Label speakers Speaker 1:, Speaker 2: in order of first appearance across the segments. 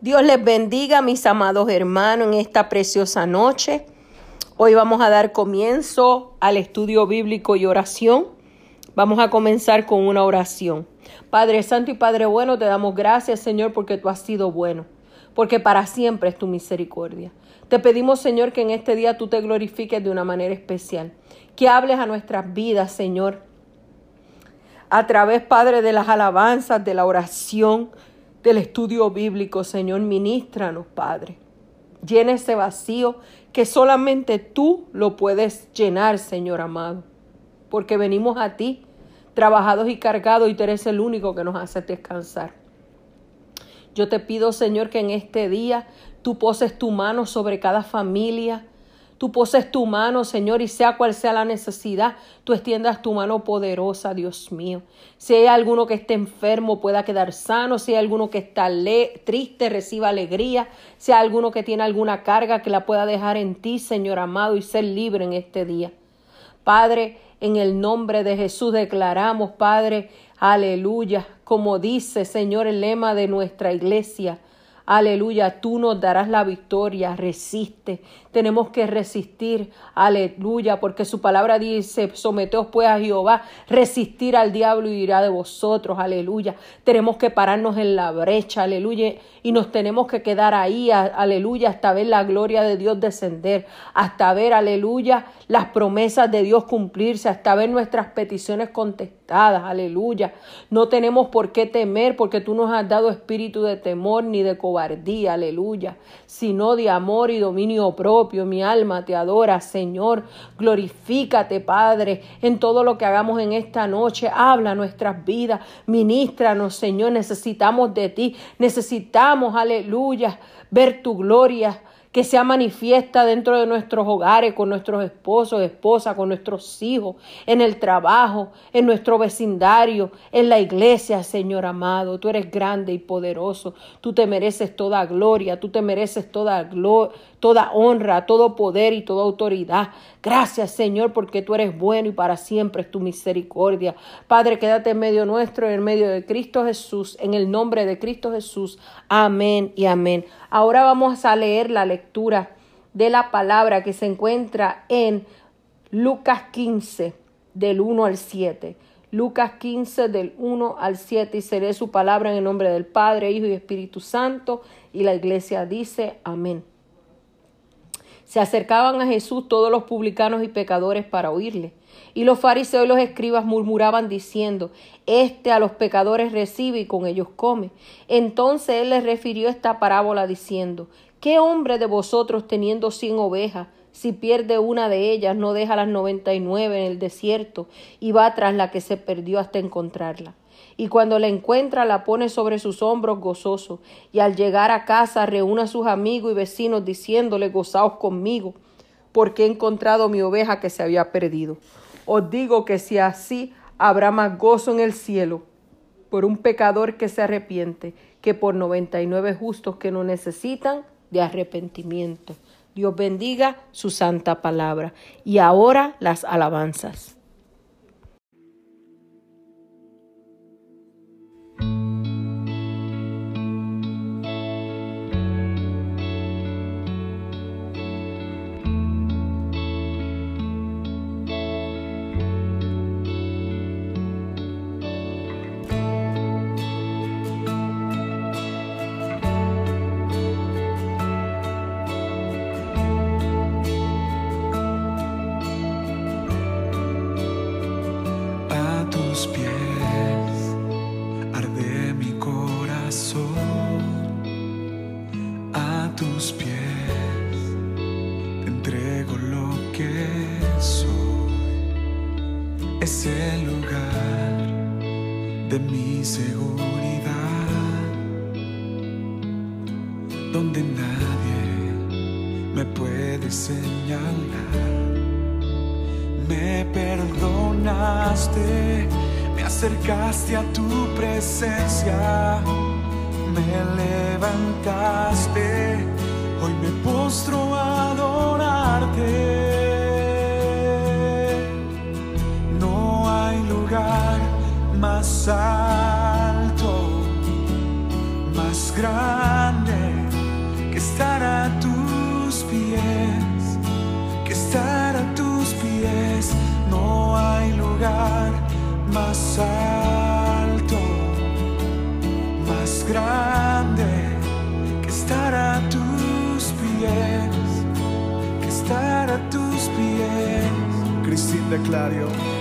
Speaker 1: Dios les bendiga, mis amados hermanos, en esta preciosa noche. Hoy vamos a dar comienzo al estudio bíblico y oración. Vamos a comenzar con una oración. Padre Santo y Padre Bueno, te damos gracias, Señor, porque tú has sido bueno, porque para siempre es tu misericordia. Te pedimos, Señor, que en este día tú te glorifiques de una manera especial, que hables a nuestras vidas, Señor, a través, Padre, de las alabanzas, de la oración, del estudio bíblico, Señor, ministranos, Padre. Llena ese vacío que solamente tú lo puedes llenar, Señor amado. Porque venimos a ti, trabajados y cargados, y tú eres el único que nos hace descansar. Yo te pido, Señor, que en este día tú poses tu mano sobre cada familia, Tú poses tu mano, Señor, y sea cual sea la necesidad, tú extiendas tu mano poderosa, Dios mío. Si hay alguno que esté enfermo, pueda quedar sano. Si hay alguno que está triste, reciba alegría. Si hay alguno que tiene alguna carga, que la pueda dejar en ti, Señor amado, y ser libre en este día. Padre, en el nombre de Jesús declaramos, Padre, aleluya, como dice, Señor, el lema de nuestra iglesia. Aleluya, tú nos darás la victoria, resiste. Tenemos que resistir, aleluya, porque su palabra dice, someteos pues a Jehová, resistir al diablo y irá de vosotros, aleluya. Tenemos que pararnos en la brecha, aleluya, y nos tenemos que quedar ahí, aleluya, hasta ver la gloria de Dios descender, hasta ver, aleluya, las promesas de Dios cumplirse, hasta ver nuestras peticiones contestadas, aleluya. No tenemos por qué temer, porque tú nos has dado espíritu de temor ni de cobarde aleluya, sino de amor y dominio propio. Mi alma te adora, Señor. Glorifícate, Padre, en todo lo que hagamos en esta noche. Habla nuestras vidas, ministranos, Señor. Necesitamos de ti, necesitamos, aleluya, ver tu gloria que sea manifiesta dentro de nuestros hogares, con nuestros esposos, esposas, con nuestros hijos, en el trabajo, en nuestro vecindario, en la iglesia, Señor amado. Tú eres grande y poderoso. Tú te mereces toda gloria, tú te mereces toda gloria toda honra, todo poder y toda autoridad. Gracias, Señor, porque tú eres bueno y para siempre es tu misericordia. Padre, quédate en medio nuestro, en medio de Cristo Jesús, en el nombre de Cristo Jesús. Amén y amén. Ahora vamos a leer la lectura de la palabra que se encuentra en Lucas 15, del 1 al 7. Lucas 15 del 1 al 7 y seré su palabra en el nombre del Padre, Hijo y Espíritu Santo. Y la iglesia dice amén. Se acercaban a Jesús todos los publicanos y pecadores para oírle. Y los fariseos y los escribas murmuraban diciendo, Este a los pecadores recibe y con ellos come. Entonces él les refirió esta parábola diciendo, ¿Qué hombre de vosotros teniendo cien ovejas, si pierde una de ellas, no deja las noventa y nueve en el desierto y va tras la que se perdió hasta encontrarla? Y cuando la encuentra la pone sobre sus hombros gozoso, y al llegar a casa reúne a sus amigos y vecinos diciéndole gozaos conmigo, porque he encontrado mi oveja que se había perdido. Os digo que si así habrá más gozo en el cielo por un pecador que se arrepiente que por noventa y nueve justos que no necesitan de arrepentimiento. Dios bendiga su santa palabra. Y ahora las alabanzas.
Speaker 2: grande,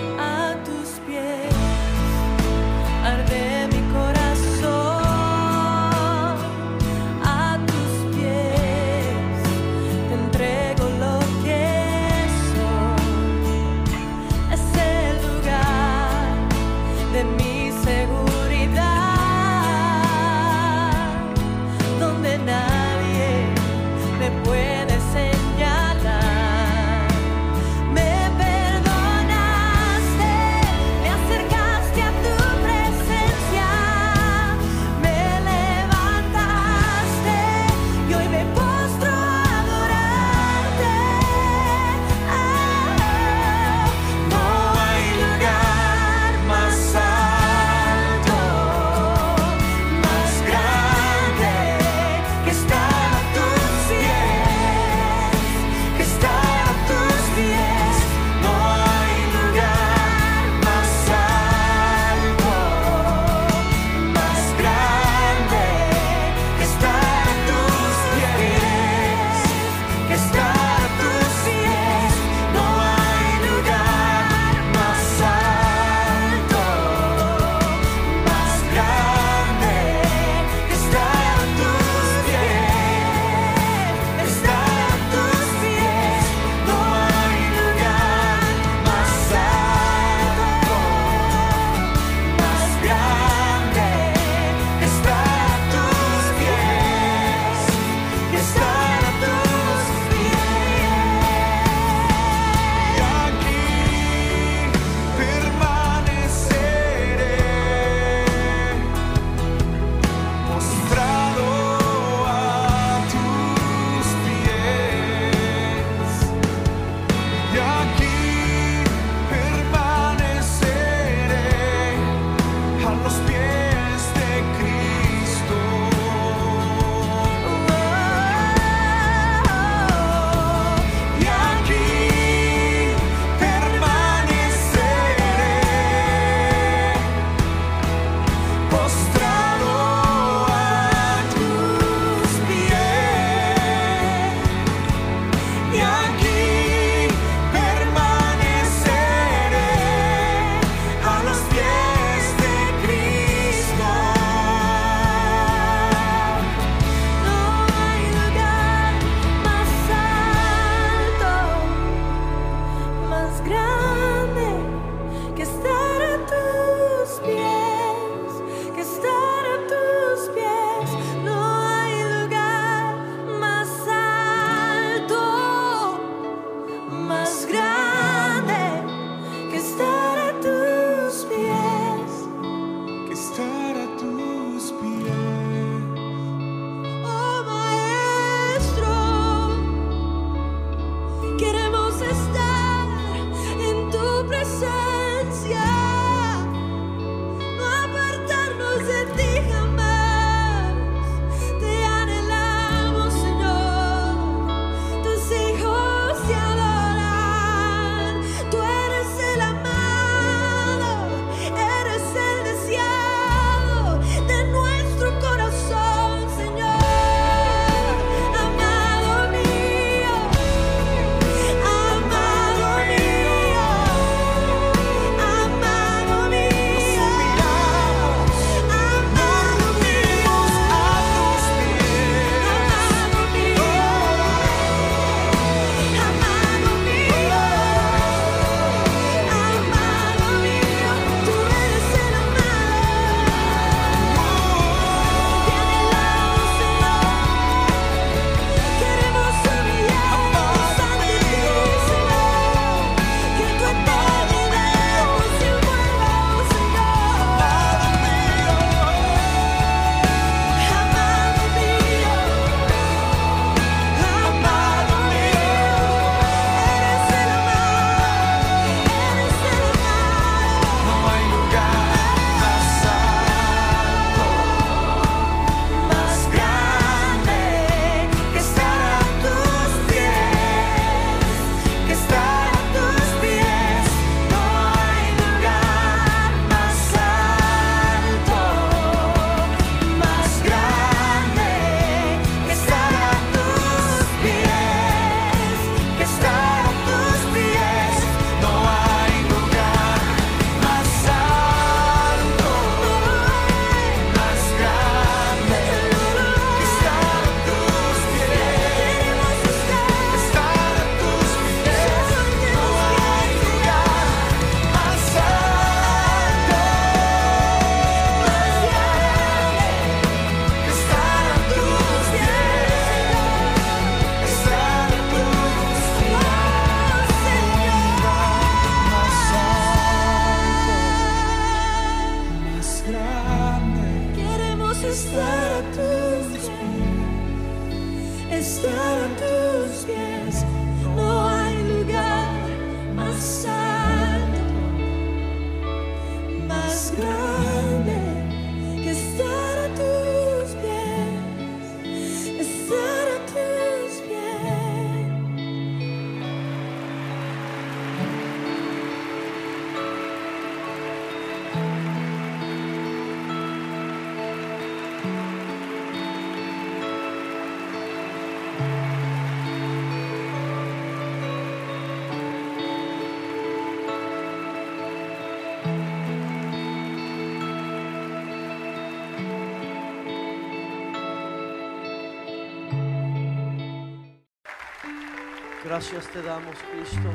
Speaker 3: Gracias te damos, Cristo.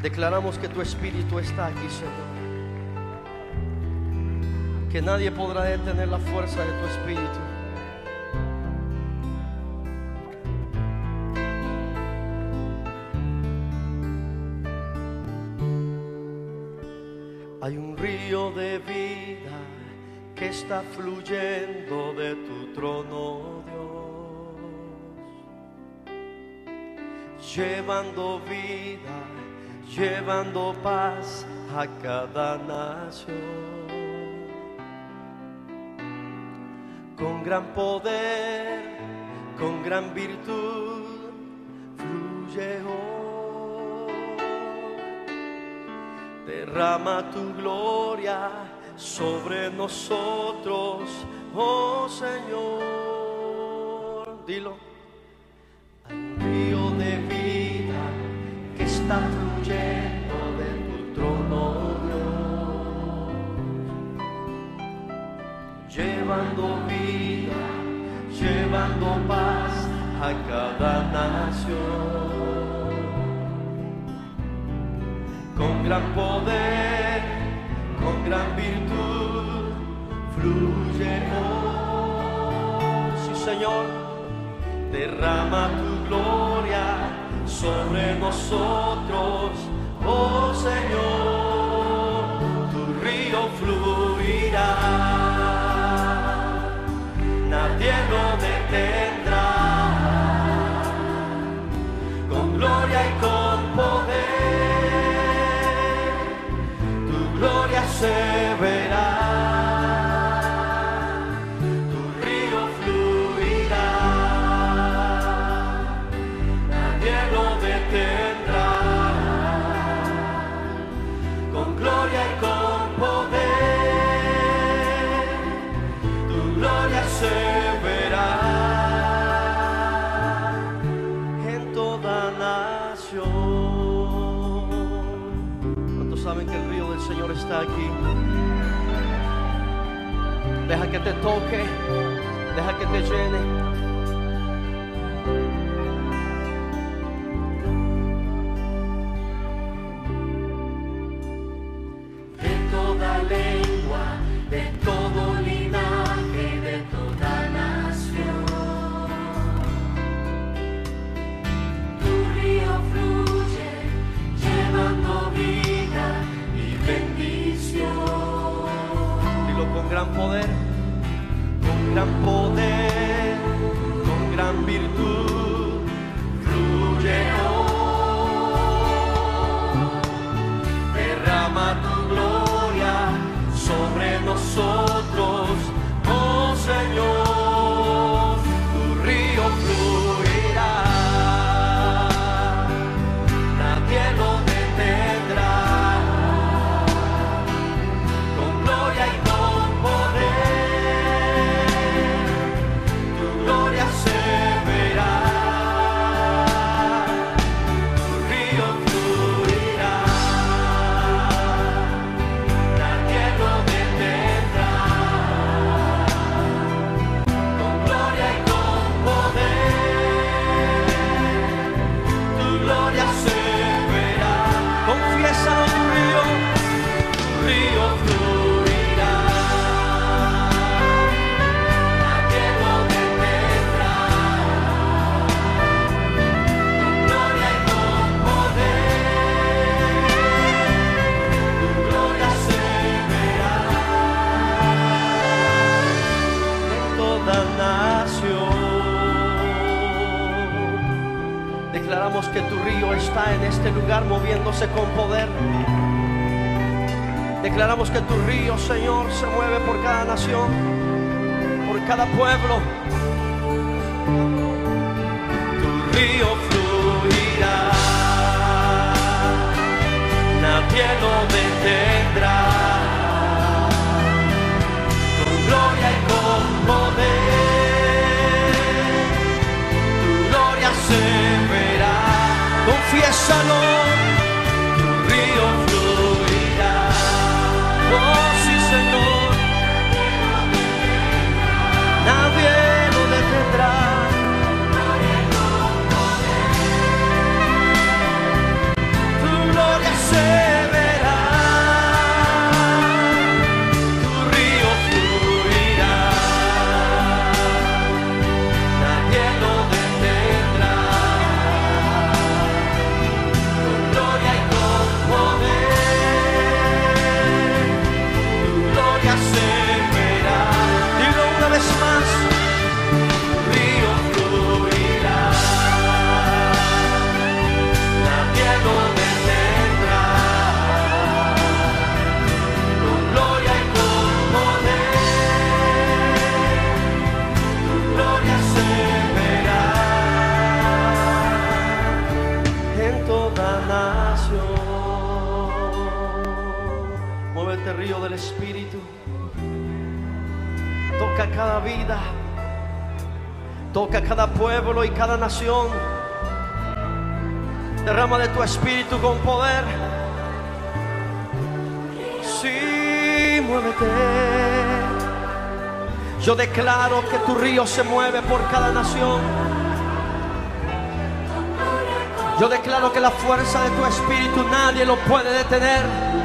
Speaker 3: Declaramos que tu Espíritu está aquí, Señor. Que nadie podrá detener la fuerza de tu Espíritu. Llevando vida, llevando paz a cada nación. Con gran poder, con gran virtud, fluye hoy. Derrama tu gloria sobre nosotros, oh Señor. Dilo. Llevando vida, llevando paz a cada nación. Con gran poder, con gran virtud, fluye hoy. Sí, Señor derrama tu gloria sobre nosotros, oh Señor, Deja que te toque, deja que te llene. De toda Que tu río, Señor, se mueve por cada nación, por cada pueblo. Cada vida. Toca cada pueblo y cada nación. Derrama de tu espíritu con poder. Sí, muévete. Yo declaro que tu río se mueve por cada nación. Yo declaro que la fuerza de tu espíritu nadie lo puede detener.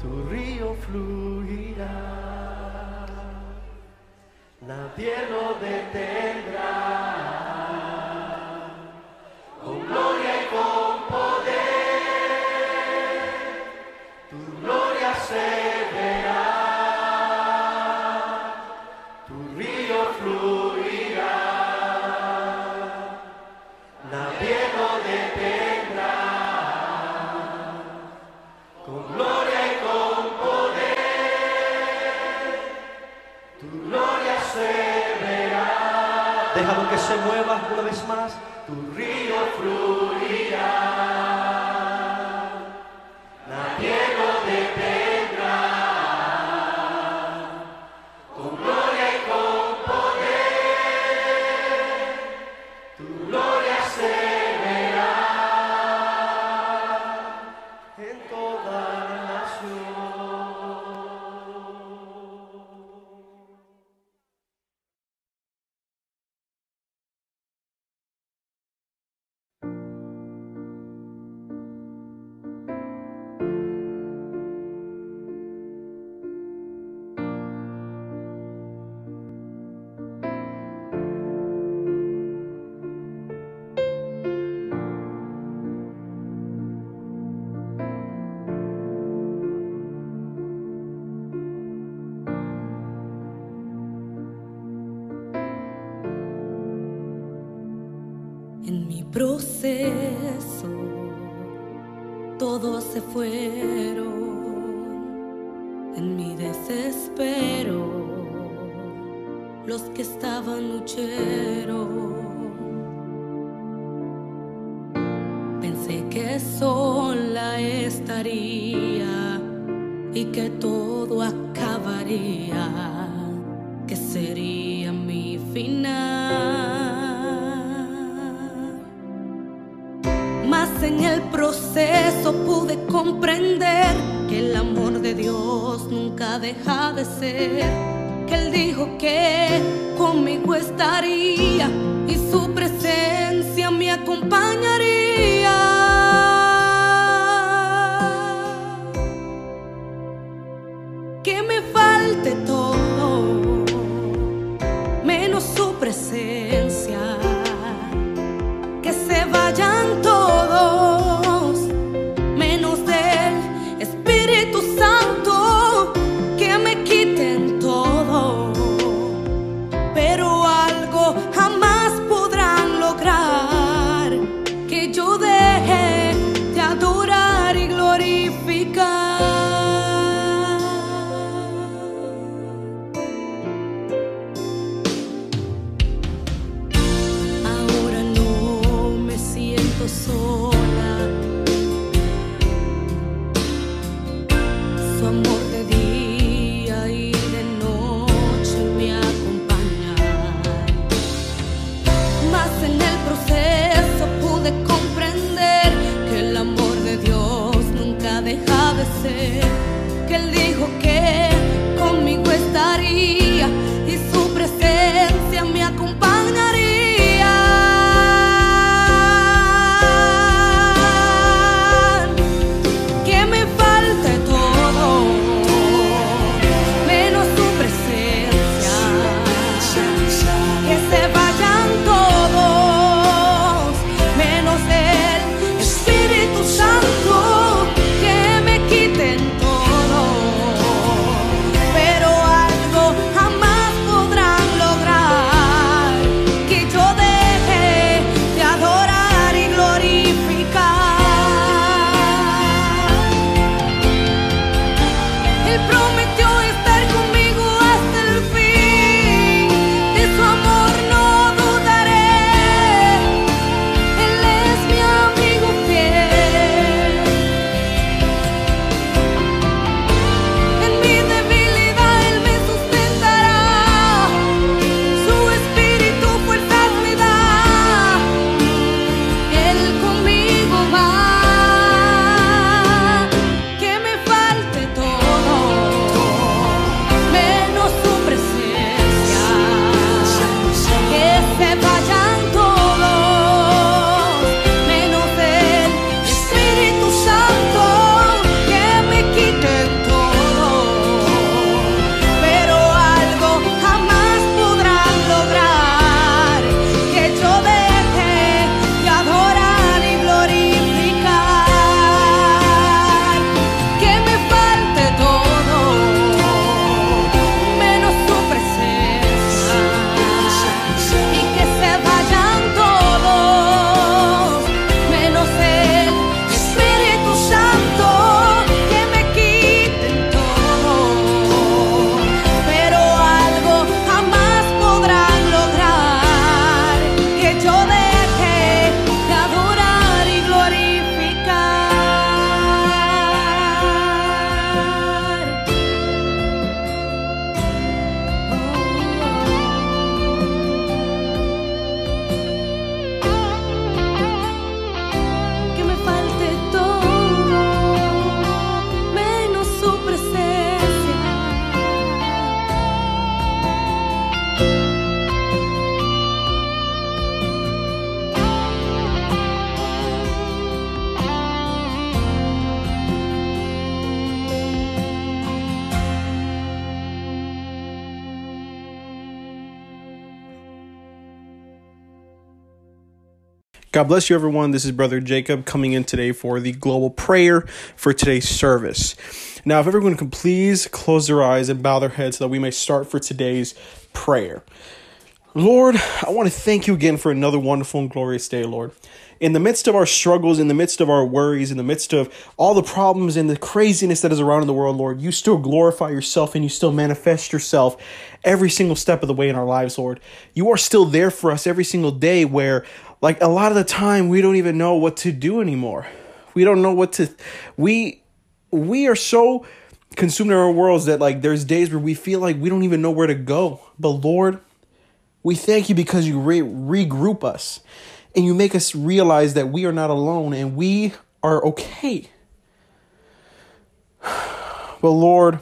Speaker 3: Tu río fluirá. Nadie lo detendrá. Con gloria y con
Speaker 4: todo acabaría, que sería mi final. Mas en el proceso pude comprender que el amor de Dios nunca deja de ser, que Él dijo que conmigo estaría y su presencia me acompañaría
Speaker 5: God bless you, everyone. This is Brother Jacob coming in today for the global prayer for today's service. Now, if everyone can please close their eyes and bow their heads so that we may start for today's prayer. Lord, I want to thank you again for another wonderful and glorious day, Lord. In the midst of our struggles, in the midst of our worries, in the midst of all the problems and the craziness that is around in the world, Lord, you still glorify yourself and you still manifest yourself every single step of the way in our lives, Lord. You are still there for us every single day where, like, a lot of the time we don't even know what to do anymore. We don't know what to, we, we are so consumed in our worlds that, like, there's days where we feel like we don't even know where to go. But, Lord, we thank you because you re- regroup us and you make us realize that we are not alone and we are okay. Well, Lord,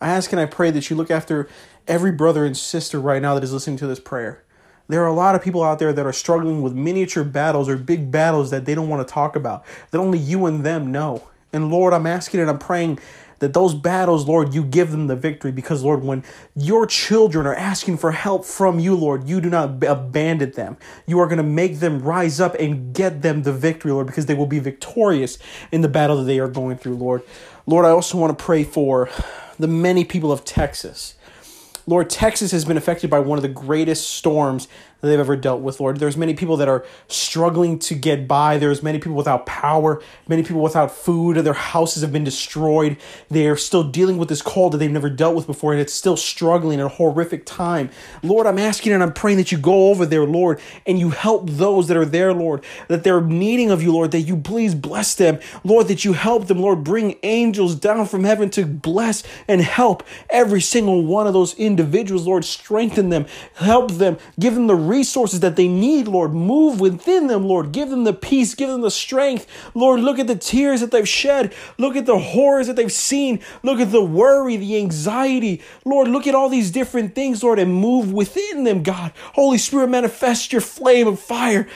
Speaker 5: I ask and I pray that you look after every brother and sister right now that is listening to this prayer. There are a lot of people out there that are struggling with miniature battles or big battles that they don't want to talk about, that only you and them know. And Lord, I'm asking and I'm praying that those battles, Lord, you give them the victory because, Lord, when your children are asking for help from you, Lord, you do not abandon them. You are going to make them rise up and get them the victory, Lord, because they will be victorious in the battle that they are going through, Lord. Lord, I also want to pray for the many people of Texas. Lord, Texas has been affected by one of the greatest storms they've ever dealt with, Lord. There's many people that are struggling to get by. There's many people without power, many people without food. Their houses have been destroyed. They are still dealing with this cold that they've never dealt with before, and it's still struggling in a horrific time. Lord, I'm asking and I'm praying that you go over there, Lord, and you help those that are there, Lord, that they're needing of you, Lord, that you please bless them, Lord, that you help them, Lord, bring angels down from heaven to bless and help every single one of those individuals, Lord, strengthen them, help them, give them the resources that they need, Lord. Move within them, Lord. Give them the peace, give them the strength. Lord, look at the tears that they've shed. Look at the horrors that they've seen. Look at the worry, the anxiety. Lord, look at all these different things, Lord, and move within them, God. Holy Spirit, manifest your flame of fire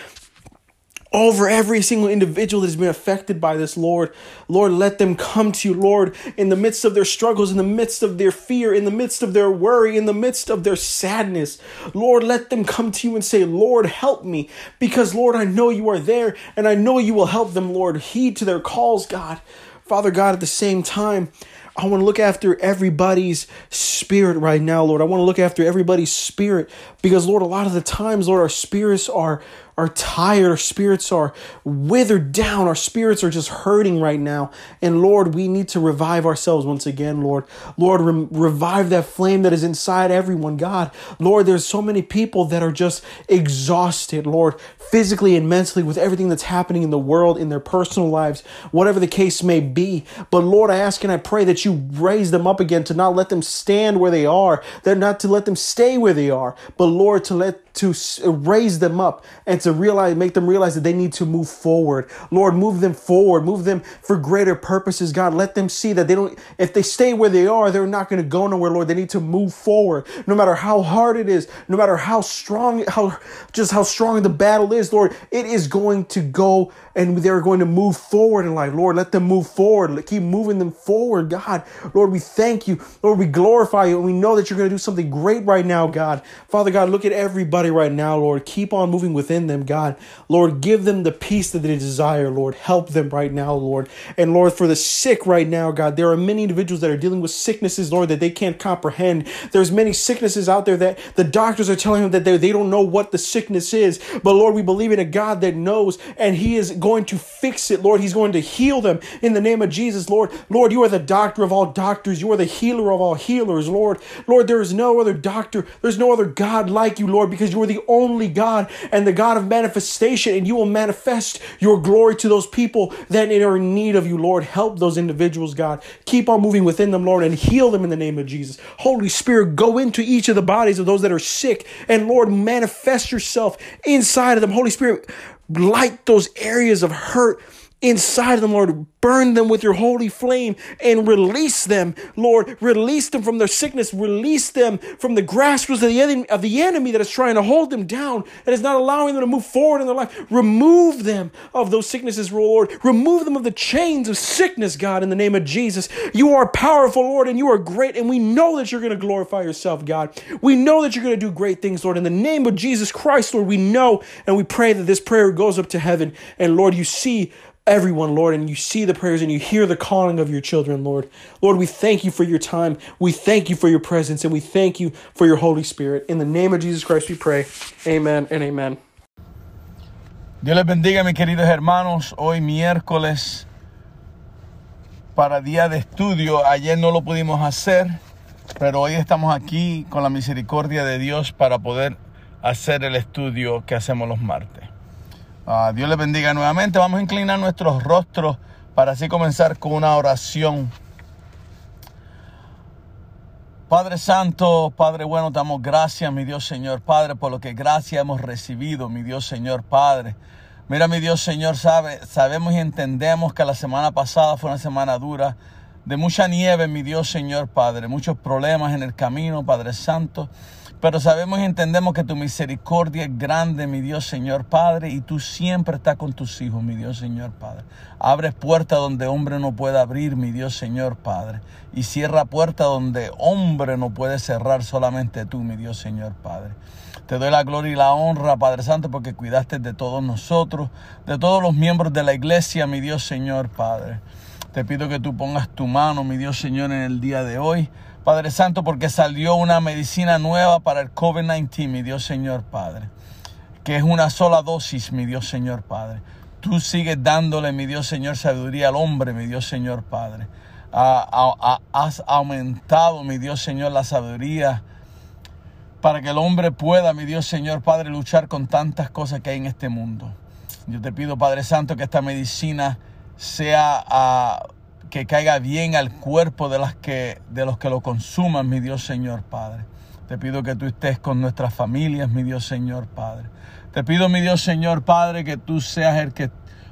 Speaker 5: over every single individual that has been affected by this, Lord. Lord, let them come to you, Lord, in the midst of their struggles, in the midst of their fear, in the midst of their worry, in the midst of their sadness. Lord, let them come to you and say, Lord, help me, because, Lord, I know you are there, and I know you will help them, Lord. Heed to their calls, God. Father God, at the same time, I want to look after everybody's spirit right now, Lord. I want to look after everybody's spirit because, Lord, a lot of the times, Lord, our spirits are are tired, our spirits are withered down, our spirits are just hurting right now. And Lord, we need to revive ourselves once again, Lord. Lord, re- revive that flame that is inside everyone, God. Lord, there's so many people that are just exhausted, Lord, physically and mentally with everything that's happening in the world, in their personal lives, whatever the case may be. But Lord, I ask and I pray that you raise them up again to not let them stand where they are, that not to let them stay where they are, but Lord, to let to uh, raise them up and to realize, make them realize that they need to move forward. Lord, move them forward, move them for greater purposes. God, let them see that they don't, if they stay where they are, they're not going to go nowhere, Lord. They need to move forward no matter how hard it is, no matter how strong, how just how strong the battle is, Lord. It is going to go and they're going to move forward in life. Lord, let them move forward. Keep moving them forward, God. Lord, we thank you. Lord, we glorify you. And we know that you're going to do something great right now, God. Father God, look at everybody right now, Lord. Keep on moving within them, God. Lord, give them the peace that they desire, Lord. Help them right now, Lord. And Lord, for the sick right now, God, there are many individuals that are dealing with sicknesses, Lord, that they can't comprehend. There's many sicknesses out there that the doctors are telling them that they, don't know what the sickness is. But Lord, we believe in a God that knows, and He is going to fix it, Lord. He's going to heal them in the name of Jesus, Lord. Lord, you are the doctor of all doctors. You are the healer of all healers, Lord. Lord, there is no other doctor, there's no other God like you, Lord, because you are the only God and the God of manifestation, and you will manifest your glory to those people that are in need of you, Lord. Help those individuals, God. Keep on moving within them, Lord, and heal them in the name of Jesus. Holy Spirit, go into each of the bodies of those that are sick, and Lord, manifest yourself inside of them. Holy Spirit, light those areas of hurt inside of them, Lord. Burn them with your holy flame and release them, Lord. Release them from their sickness. Release them from the grasp of the enemy, of the enemy that is trying to hold them down and is not allowing them to move forward in their life. Remove them of those sicknesses, Lord. Remove them of the chains of sickness, God, in the name of Jesus. You are powerful, Lord, and you are great, and we know that you're going to glorify yourself, God. We know that you're going to do great things, Lord. In the name of Jesus Christ, Lord, we know and we pray that this prayer goes up to heaven. And Lord, you see everyone, Lord, and you see the prayers and you hear the calling of your children, Lord. Lord, we thank you for your time. We thank you for your presence, and we thank you for your Holy Spirit. In the name of Jesus Christ, we pray. Amen and amen.
Speaker 6: Dios les bendiga, mis queridos hermanos. Hoy miércoles para día de estudio. Ayer no lo pudimos hacer, pero hoy estamos aquí con la misericordia de Dios para poder hacer el estudio que hacemos los martes. Uh, Dios les bendiga nuevamente. Vamos a inclinar nuestros rostros para así comenzar con una oración. Padre Santo, Padre bueno, damos gracias, mi Dios Señor Padre, por lo que gracia hemos recibido, mi Dios Señor Padre. Mira, mi Dios Señor, sabe, sabemos y entendemos que la semana pasada fue una semana dura, de mucha nieve, mi Dios Señor Padre, muchos problemas en el camino, Padre Santo. Pero sabemos y entendemos que tu misericordia es grande, mi Dios Señor Padre, y tú siempre estás con tus hijos, mi Dios Señor Padre. Abres puertas donde hombre no puede abrir, mi Dios Señor Padre. Y cierra puertas donde hombre no puede cerrar, solamente tú, mi Dios Señor Padre. Te doy la gloria y la honra, Padre Santo, porque cuidaste de todos nosotros, de todos los miembros de la iglesia, mi Dios Señor Padre. Te pido que tú pongas tu mano, mi Dios Señor, en el día de hoy. Padre Santo, porque salió una medicina nueva para el COVID-19, mi Dios Señor Padre, que es una sola dosis, mi Dios Señor Padre. Tú sigues dándole, mi Dios Señor, sabiduría al hombre, mi Dios Señor Padre. has aumentado, mi Dios Señor, la sabiduría para que el hombre pueda, mi Dios Señor Padre, luchar con tantas cosas que hay en este mundo. Yo te pido, Padre Santo, que esta medicina sea a que caiga bien al cuerpo de, las que, de los que lo consuman, mi Dios Señor Padre. Te pido que tú estés con nuestras familias, mi Dios Señor Padre. Te pido, mi Dios Señor Padre, que tú seas el que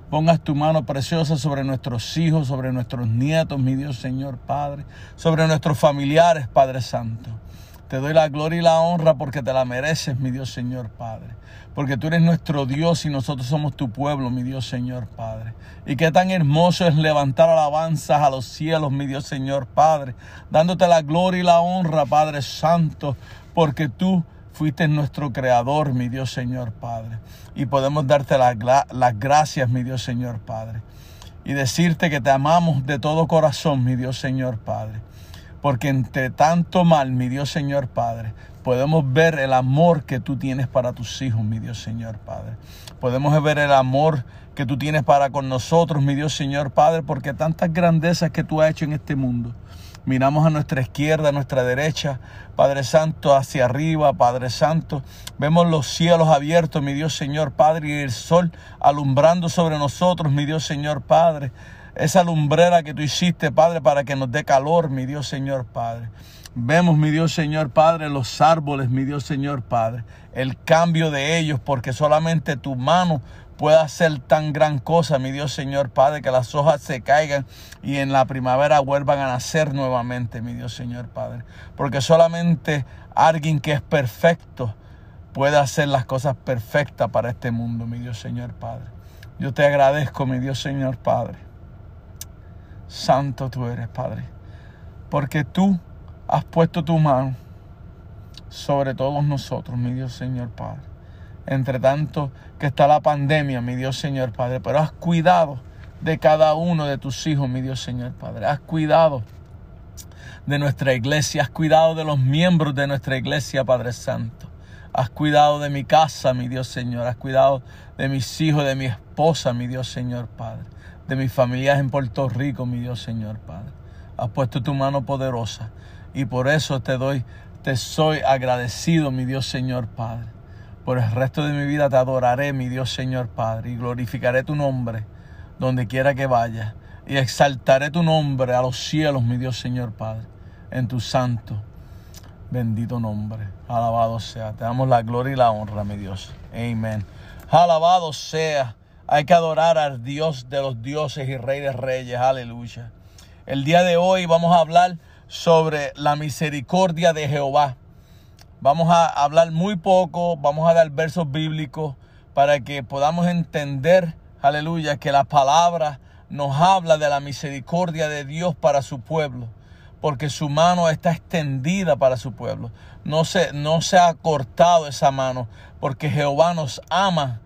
Speaker 6: pongas tu mano preciosa sobre nuestros hijos, sobre nuestros nietos, mi Dios Señor Padre, sobre nuestros familiares, Padre Santo. Te doy la gloria y la honra porque te la mereces, mi Dios Señor Padre. Porque tú eres nuestro Dios y nosotros somos tu pueblo, mi Dios Señor Padre. Y qué tan hermoso es levantar alabanzas a los cielos, mi Dios Señor Padre. Dándote la gloria y la honra, Padre Santo. Porque tú fuiste nuestro creador, mi Dios Señor Padre. Y podemos darte las, gracias, mi Dios Señor Padre. Y decirte que te amamos de todo corazón, mi Dios Señor Padre porque entre tanto mal, mi Dios Señor Padre, podemos ver el amor que tú tienes para tus hijos, mi Dios Señor Padre. Podemos ver el amor que tú tienes para con nosotros, mi Dios Señor Padre, porque tantas grandezas que tú has hecho en este mundo. Miramos a nuestra izquierda, a nuestra derecha, Padre Santo, hacia arriba, Padre Santo. Vemos los cielos abiertos, mi Dios Señor Padre, y el sol alumbrando sobre nosotros, mi Dios Señor Padre esa lumbrera que tú hiciste, Padre, para que nos dé calor, mi Dios Señor Padre. Vemos, mi Dios Señor Padre, los árboles, mi Dios Señor Padre, el cambio de ellos, porque solamente tu mano puede hacer tan gran cosa, mi Dios Señor Padre, que las hojas se caigan y en la primavera vuelvan a nacer nuevamente, mi Dios Señor Padre. Porque solamente alguien que es perfecto puede hacer las cosas perfectas para este mundo, mi Dios Señor Padre. Yo te agradezco, mi Dios Señor Padre Santo tú eres, Padre. Porque tú has puesto tu mano sobre todos nosotros, mi Dios Señor Padre. Entre tanto que está la pandemia, mi Dios Señor Padre, pero has cuidado de cada uno de tus hijos, mi Dios Señor Padre. Has cuidado de nuestra iglesia, has cuidado de los miembros de nuestra iglesia, Padre Santo. Has cuidado de mi casa, mi Dios Señor. Has cuidado de mis hijos, de mi esposa, mi Dios Señor Padre de mis familias en Puerto Rico, mi Dios Señor Padre. Has puesto tu mano poderosa y por eso te doy, te soy agradecido, mi Dios Señor Padre. Por el resto de mi vida te adoraré, mi Dios Señor Padre, y glorificaré tu nombre donde quiera que vaya. Y exaltaré tu nombre a los cielos, mi Dios Señor Padre, en tu santo, bendito nombre. Alabado sea. Te damos la gloria y la honra, mi Dios. Amén. Alabado sea hay que adorar al Dios de los dioses y Rey de reyes. Aleluya. El día de hoy vamos a hablar sobre la misericordia de Jehová. Vamos a hablar muy poco, vamos a dar versos bíblicos para que podamos entender, aleluya, que la palabra nos habla de la misericordia de Dios para su pueblo, porque su mano está extendida para su pueblo. No se, no se ha cortado esa mano, porque Jehová nos ama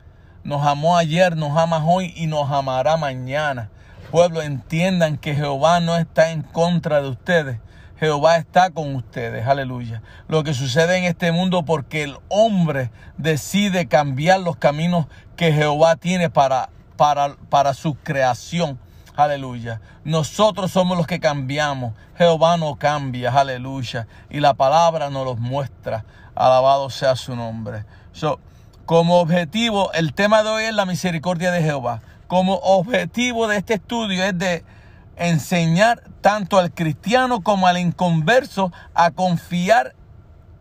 Speaker 6: nos amó ayer, nos ama hoy y nos amará mañana. Pueblo, entiendan que Jehová no está en contra de ustedes. Jehová está con ustedes, aleluya. Lo que sucede en este mundo porque el hombre decide cambiar los caminos que Jehová tiene para, para, para su creación, aleluya. Nosotros somos los que cambiamos, Jehová no cambia, aleluya. Y la palabra nos los muestra, alabado sea su nombre. So, como objetivo, el tema de hoy es la misericordia de Jehová. Como objetivo de este estudio es de enseñar tanto al cristiano como al inconverso a confiar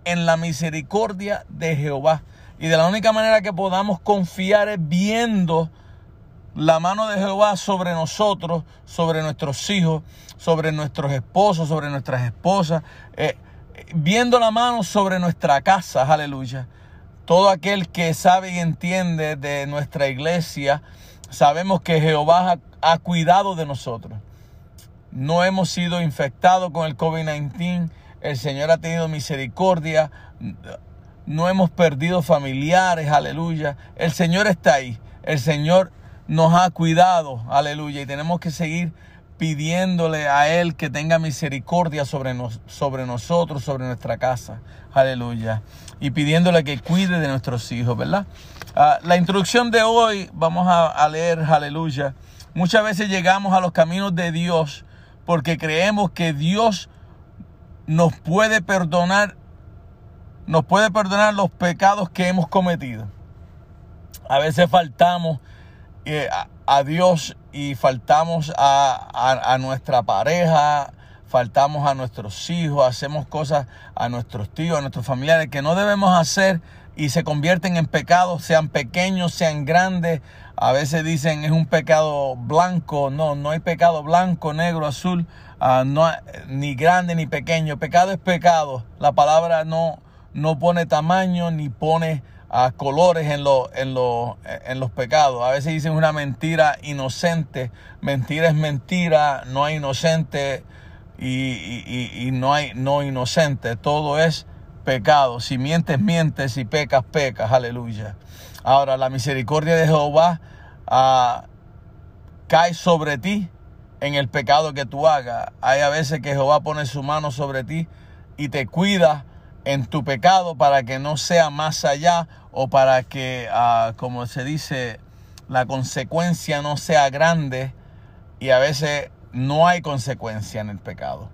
Speaker 6: en la misericordia de Jehová. Y de la única manera que podamos confiar es viendo la mano de Jehová sobre nosotros, sobre nuestros hijos, sobre nuestros esposos, sobre nuestras esposas, eh, viendo la mano sobre nuestra casa, aleluya. Todo aquel que sabe y entiende de nuestra iglesia, sabemos que Jehová ha, ha cuidado de nosotros. No hemos sido infectados con el COVID-19. El Señor ha tenido misericordia. No hemos perdido familiares, aleluya. El Señor está ahí. El Señor nos ha cuidado, aleluya. Y tenemos que seguir pidiéndole a Él que tenga misericordia sobre, nos, sobre nosotros, sobre nuestra casa, aleluya. Y pidiéndole que cuide de nuestros hijos, ¿verdad? Ah, la introducción de hoy, vamos a, a leer, aleluya. Muchas veces llegamos a los caminos de Dios porque creemos que Dios nos puede perdonar, nos puede perdonar los pecados que hemos cometido. A veces faltamos eh, a, Dios y faltamos a, a, nuestra pareja, faltamos a nuestros hijos, hacemos cosas a nuestros tíos, a nuestros familiares que no debemos hacer y se convierten en pecados, sean pequeños, sean grandes. A veces dicen es un pecado blanco. No, no hay pecado blanco, negro, azul, uh, no, ni grande ni pequeño. Pecado es pecado. La palabra no, no pone tamaño ni pone uh, colores en, lo, en, lo, en los pecados. A veces dicen una mentira inocente. Mentira es mentira, no hay inocente y, y, y no hay no inocente. Todo es pecado. Si mientes, mientes. Si pecas, pecas. Aleluya. Ahora, la misericordia de Jehová uh, cae sobre ti en el pecado que tú hagas. Hay a veces que Jehová pone su mano sobre ti y te cuida en tu pecado para que no sea más allá o para que, uh, como se dice, la consecuencia no sea grande y a veces no hay consecuencia en el pecado.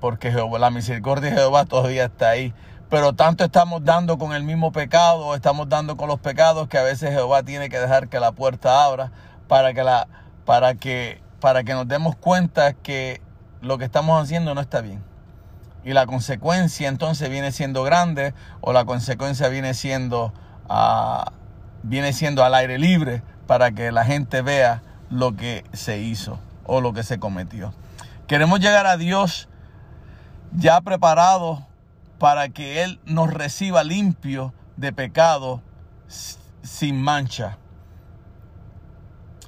Speaker 6: Porque Jehová, la misericordia de Jehová todavía está ahí. Pero tanto estamos dando con el mismo pecado, estamos dando con los pecados, que a veces Jehová tiene que dejar que la puerta abra para que, la, para que, para que nos demos cuenta que lo que estamos haciendo no está bien. Y la consecuencia entonces viene siendo grande o la consecuencia viene siendo, uh, viene siendo al aire libre para que la gente vea lo que se hizo o lo que se cometió. Queremos llegar a Dios ya preparado para que Él nos reciba limpio de pecado sin mancha.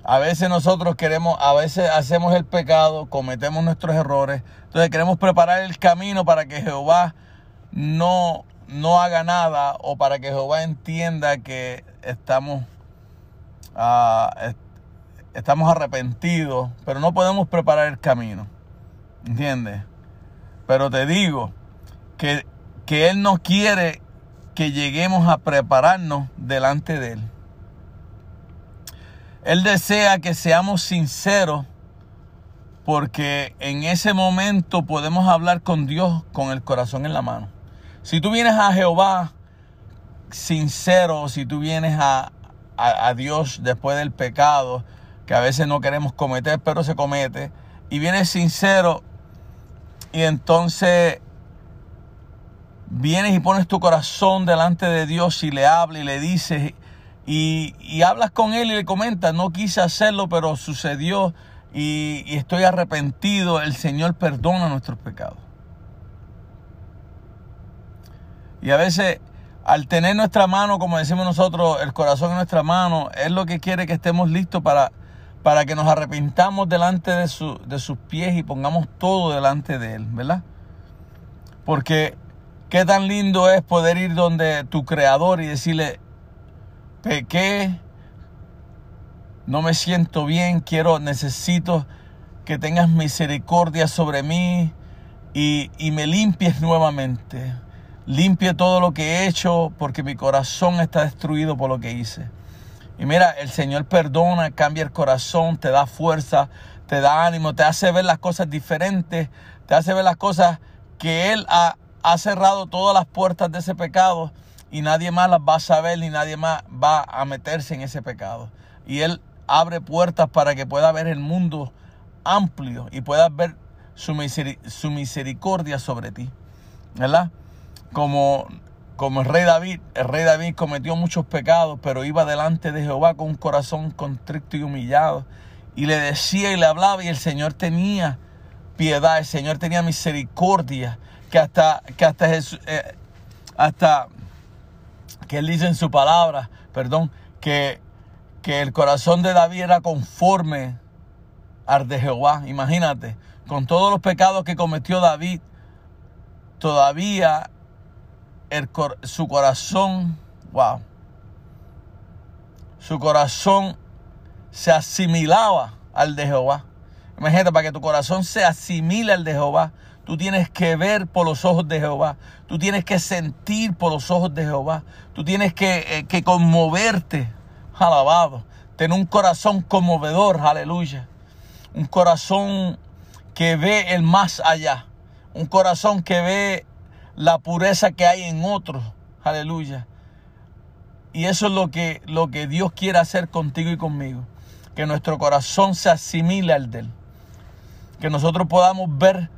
Speaker 6: A veces nosotros queremos, a veces hacemos el pecado, cometemos nuestros errores. Entonces queremos preparar el camino para que Jehová no, no haga nada o para que Jehová entienda que estamos, uh, estamos arrepentidos, pero no podemos preparar el camino. ¿Entiendes? Pero te digo que, que Él no quiere que lleguemos a prepararnos delante de Él. Él desea que seamos sinceros porque en ese momento podemos hablar con Dios con el corazón en la mano. Si tú vienes a Jehová sincero, si tú vienes a, a, a Dios después del pecado, que a veces no queremos cometer, pero se comete, y vienes sincero, y entonces vienes y pones tu corazón delante de Dios y le hablas y le dices y, y, hablas con Él y le comentas, no quise hacerlo, pero sucedió y, y estoy arrepentido, el Señor perdona nuestros pecados. Y a veces al tener nuestra mano, como decimos nosotros, el corazón en nuestra mano, es lo que quiere que estemos listos para, para que nos arrepintamos delante de, su, de sus pies y pongamos todo delante de Él, ¿verdad? Porque qué tan lindo es poder ir donde tu creador y decirle, pequé, no me siento bien, quiero, necesito que tengas misericordia sobre mí y, y me limpies nuevamente. Limpie todo lo que he hecho porque mi corazón está destruido por lo que hice. Y mira, el Señor perdona, cambia el corazón, te da fuerza, te da ánimo, te hace ver las cosas diferentes, te hace ver las cosas que Él ha, ha cerrado todas las puertas de ese pecado y nadie más las va a saber ni nadie más va a meterse en ese pecado. Y Él abre puertas para que pueda ver el mundo amplio y puedas ver su, misericordia sobre ti. ¿Verdad? Como como el rey David, el rey David cometió muchos pecados, pero iba delante de Jehová con un corazón contrito y humillado. Y le decía y le hablaba y el Señor tenía piedad, el Señor tenía misericordia, que hasta, que hasta Jesús, eh, hasta que él dice en su palabra, perdón, que, que el corazón de David era conforme al de Jehová. Imagínate, con todos los pecados que cometió David, todavía el, su corazón, wow, su corazón se asimilaba al de Jehová. Imagínate, para que tu corazón se asimile al de Jehová, tú tienes que ver por los ojos de Jehová, tú tienes que sentir por los ojos de Jehová, tú tienes que, eh, que conmoverte, alabado, tener un corazón conmovedor, aleluya, un corazón que ve el más allá, un corazón que ve la pureza que hay en otros. Aleluya. Y eso es lo que, lo que Dios quiere hacer contigo y conmigo. Que nuestro corazón se asimile al de Él. Que nosotros podamos ver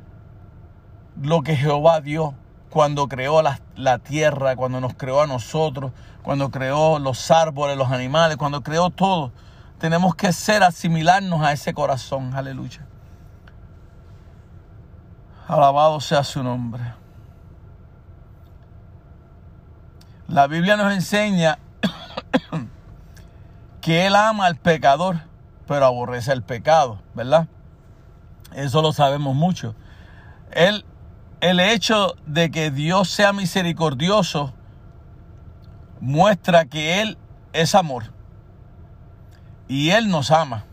Speaker 6: lo que Jehová dio cuando creó la, la, tierra, cuando nos creó a nosotros, cuando creó los árboles, los animales, cuando creó todo. Tenemos que ser, asimilarnos a ese corazón. Aleluya. Alabado sea su nombre. La Biblia nos enseña que Él ama al pecador, pero aborrece el pecado, ¿verdad? Eso lo sabemos mucho. Él, el hecho de que Dios sea misericordioso muestra que Él es amor. Y Él nos ama,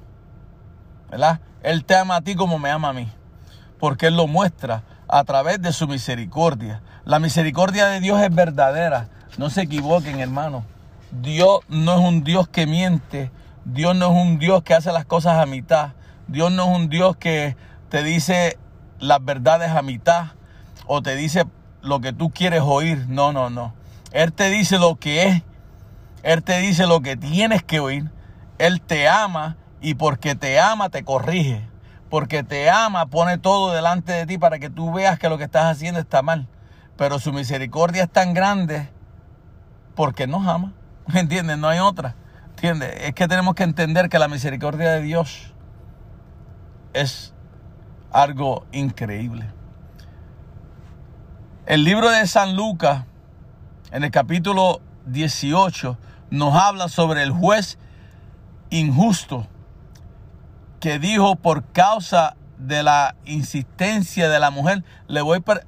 Speaker 6: ¿verdad? Él te ama a ti como me ama a mí, porque Él lo muestra a través de su misericordia. La misericordia de Dios es verdadera. No se equivoquen, hermano. Dios no es un Dios que miente. Dios no es un Dios que hace las cosas a mitad. Dios no es un Dios que te dice las verdades a mitad o te dice lo que tú quieres oír. No, no, no. Él te dice lo que es. Él te dice lo que tienes que oír. Él te ama y porque te ama te corrige. Porque te ama pone todo delante de ti para que tú veas que lo que estás haciendo está mal. Pero su misericordia es tan grande porque nos ama. ¿Me entiendes? No hay otra. ¿Entiendes? Es que tenemos que entender que la misericordia de Dios es algo increíble. El libro de San Lucas, en el capítulo 18, nos habla sobre el juez injusto que dijo por causa de la insistencia de la mujer, le voy para,